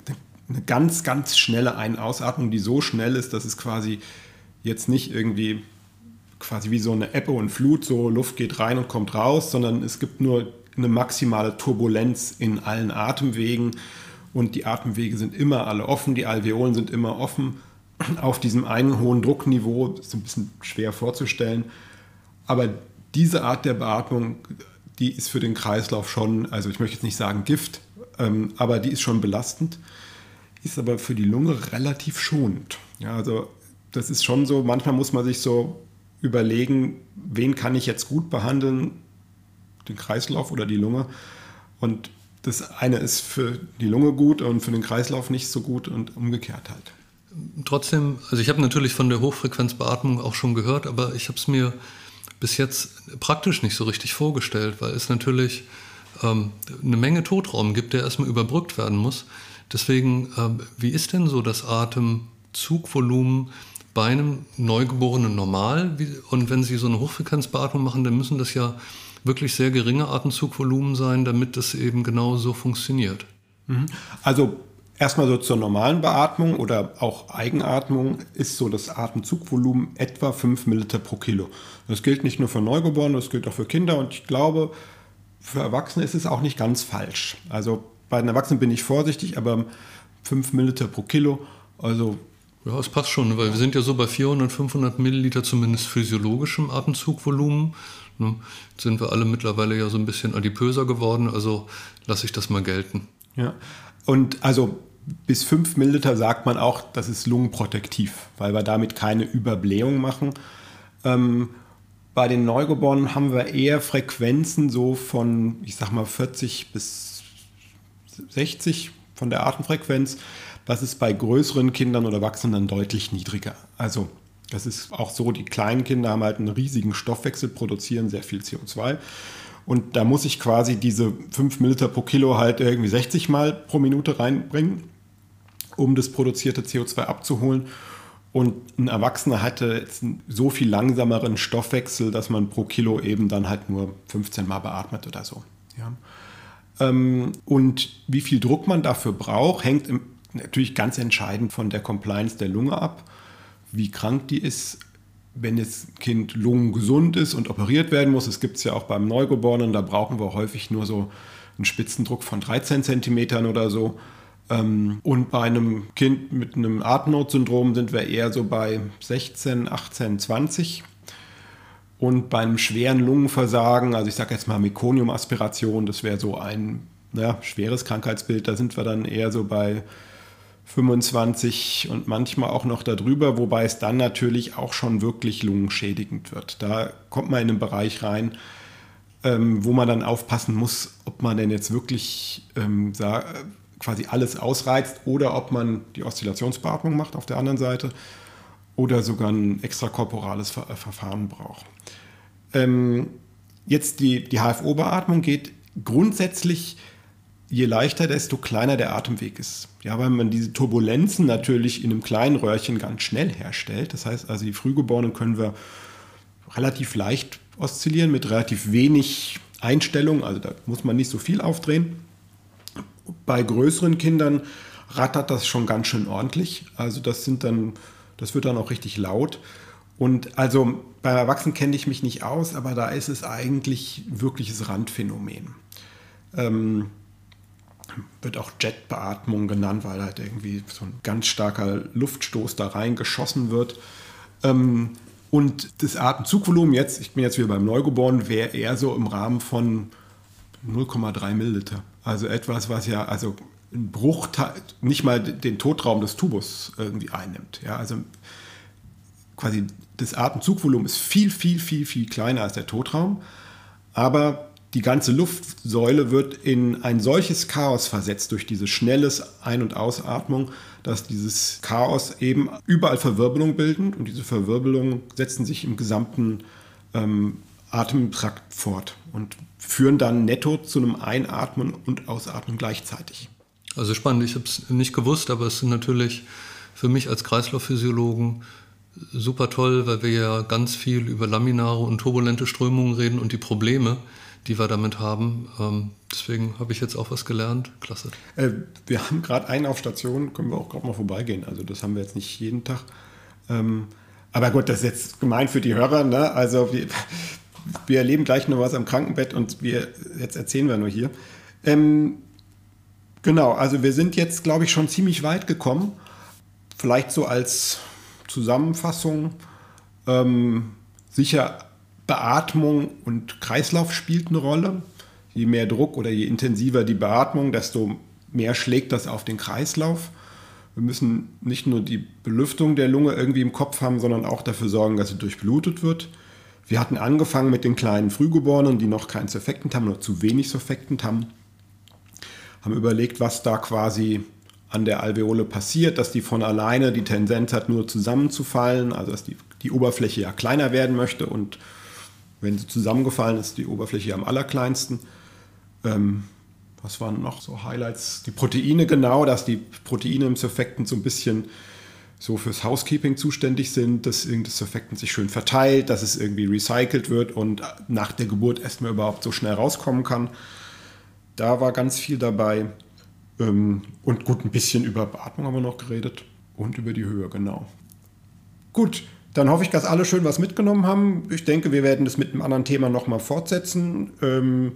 eine ganz, ganz schnelle Ein-Ausatmung, die so schnell ist, dass es quasi jetzt nicht irgendwie quasi wie so eine Ebbe und Flut, so Luft geht rein und kommt raus, sondern es gibt nur eine maximale Turbulenz in allen Atemwegen und die Atemwege sind immer alle offen, die Alveolen sind immer offen. Auf diesem einen hohen Druckniveau ist ein bisschen schwer vorzustellen, aber diese Art der Beatmung, die ist für den Kreislauf schon, also ich möchte jetzt nicht sagen Gift, ähm, aber die ist schon belastend, ist aber für die Lunge relativ schonend. Ja, also das ist schon so, manchmal muss man sich so überlegen, wen kann ich jetzt gut behandeln, den Kreislauf oder die Lunge. Und das eine ist für die Lunge gut und für den Kreislauf nicht so gut und umgekehrt halt. Trotzdem, also ich habe natürlich von der Hochfrequenzbeatmung auch schon gehört, aber ich habe es mir bis jetzt praktisch nicht so richtig vorgestellt, weil es natürlich ähm, eine Menge Totraum gibt, der erstmal überbrückt werden muss. Deswegen, ähm, wie ist denn so das Atemzugvolumen bei einem Neugeborenen normal? Und wenn Sie so eine Hochfrequenzbeatmung machen, dann müssen das ja wirklich sehr geringe Atemzugvolumen sein, damit das eben genau so funktioniert. Mhm. Also erstmal so zur normalen Beatmung oder auch Eigenatmung ist so das Atemzugvolumen etwa 5 Milliliter pro Kilo. Das gilt nicht nur für Neugeborene, das gilt auch für Kinder und ich glaube, für Erwachsene ist es auch nicht ganz falsch. Also bei den Erwachsenen bin ich vorsichtig, aber 5 Milliliter pro Kilo, also ja, es passt schon, weil wir sind ja so bei 400, 500 Milliliter zumindest physiologischem Atemzugvolumen. Ne? Jetzt sind wir alle mittlerweile ja so ein bisschen adipöser geworden, also lasse ich das mal gelten. Ja, und also bis 5 Milliliter sagt man auch, das ist lungenprotektiv, weil wir damit keine Überblähung machen. Ähm, bei den Neugeborenen haben wir eher Frequenzen so von, ich sag mal, 40 bis 60 von der Atemfrequenz. Das ist bei größeren Kindern oder Erwachsenen deutlich niedriger. Also das ist auch so, die kleinen Kinder haben halt einen riesigen Stoffwechsel, produzieren sehr viel CO2. Und da muss ich quasi diese 5 Milliliter pro Kilo halt irgendwie 60 Mal pro Minute reinbringen, um das produzierte CO2 abzuholen. Und ein Erwachsener hatte jetzt einen so viel langsameren Stoffwechsel, dass man pro Kilo eben dann halt nur 15 Mal beatmet oder so. Ja. Ähm, und wie viel Druck man dafür braucht, hängt natürlich ganz entscheidend von der Compliance der Lunge ab, wie krank die ist. Wenn das Kind lungengesund ist und operiert werden muss, es gibt es ja auch beim Neugeborenen, da brauchen wir häufig nur so einen Spitzendruck von 13 Zentimetern oder so. Ähm, und bei einem Kind mit einem Atemnotsyndrom sind wir eher so bei 16, 18, 20. Und bei einem schweren Lungenversagen, also ich sage jetzt mal Mekoniumaspiration, das wäre so ein ja, schweres Krankheitsbild, da sind wir dann eher so bei 25 und manchmal auch noch darüber, wobei es dann natürlich auch schon wirklich lungenschädigend wird. Da kommt man in einen Bereich rein, ähm, wo man dann aufpassen muss, ob man denn jetzt wirklich ähm, quasi alles ausreizt oder ob man die Oszillationsbeatmung macht auf der anderen Seite oder sogar ein extrakorporales Ver Verfahren braucht. Ähm, jetzt die, die HFO-Beatmung geht grundsätzlich je leichter, desto kleiner der Atemweg ist. Ja, weil man diese Turbulenzen natürlich in einem kleinen Röhrchen ganz schnell herstellt. Das heißt also, die Frühgeborenen können wir relativ leicht oszillieren mit relativ wenig Einstellung. Also da muss man nicht so viel aufdrehen. Bei größeren Kindern rattert das schon ganz schön ordentlich. Also das sind dann, das wird dann auch richtig laut. Und also bei Erwachsenen kenne ich mich nicht aus, aber da ist es eigentlich wirkliches Randphänomen. Ähm, wird auch Jetbeatmung genannt, weil halt irgendwie so ein ganz starker Luftstoß da reingeschossen wird. Ähm, und das Atemzugvolumen jetzt, ich bin jetzt wieder beim Neugeborenen, wäre eher so im Rahmen von 0,3 Milliliter. Also etwas, was ja, also ein Bruchteil, nicht mal den Totraum des Tubus irgendwie einnimmt. Ja, also quasi das Atemzugvolumen ist viel, viel, viel, viel kleiner als der Totraum. Aber die ganze Luftsäule wird in ein solches Chaos versetzt durch diese schnelles Ein- und Ausatmung, dass dieses Chaos eben überall Verwirbelung bilden und diese Verwirbelungen setzen sich im gesamten ähm, Atemtrakt fort und führen dann netto zu einem Einatmen und Ausatmen gleichzeitig. Also spannend, ich habe es nicht gewusst, aber es sind natürlich für mich als Kreislaufphysiologen super toll, weil wir ja ganz viel über laminare und turbulente Strömungen reden und die Probleme, die wir damit haben. Ähm, deswegen habe ich jetzt auch was gelernt. Klasse. Äh, wir haben gerade einen auf Station, können wir auch gerade mal vorbeigehen. Also das haben wir jetzt nicht jeden Tag. Ähm, aber gut, das ist jetzt gemein für die Hörer. Ne? Also wir, erleben gleich noch was am Krankenbett und wir, jetzt erzählen wir nur hier. Ähm, genau, also wir sind jetzt, glaube ich, schon ziemlich weit gekommen. Vielleicht so als Zusammenfassung. Ähm, sicher Beatmung und Kreislauf spielt eine Rolle. Je mehr Druck oder je intensiver die Beatmung, desto mehr schlägt das auf den Kreislauf. Wir müssen nicht nur die Belüftung der Lunge irgendwie im Kopf haben, sondern auch dafür sorgen, dass sie durchblutet wird. Wir hatten angefangen mit den kleinen Frühgeborenen, die noch keinen Surfactant haben oder zu wenig Surfactant haben. Haben überlegt, was da quasi an der Alveole passiert, dass die von alleine die Tendenz hat, nur zusammenzufallen, also dass die, die Oberfläche ja kleiner werden möchte und wenn sie zusammengefallen ist, die Oberfläche am allerkleinsten. Ähm, was waren noch so Highlights? Die Proteine genau, dass die Proteine im Surfactant so ein bisschen so fürs Housekeeping zuständig sind, dass das Surfactant sich schön verteilt, dass es irgendwie recycelt wird und nach der Geburt erstmal überhaupt so schnell rauskommen kann. Da war ganz viel dabei. Ähm, und gut, ein bisschen über Beatmung haben wir noch geredet und über die Höhe, genau. Gut, dann hoffe ich, dass alle schön was mitgenommen haben. Ich denke, wir werden das mit einem anderen Thema nochmal fortsetzen. Ähm,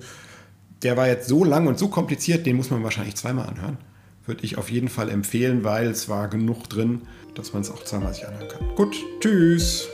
der war jetzt so lang und so kompliziert, den muss man wahrscheinlich zweimal anhören. Würde ich auf jeden Fall empfehlen, weil es war genug drin, dass man es auch zweimal sich anhören kann. Gut, tschüss.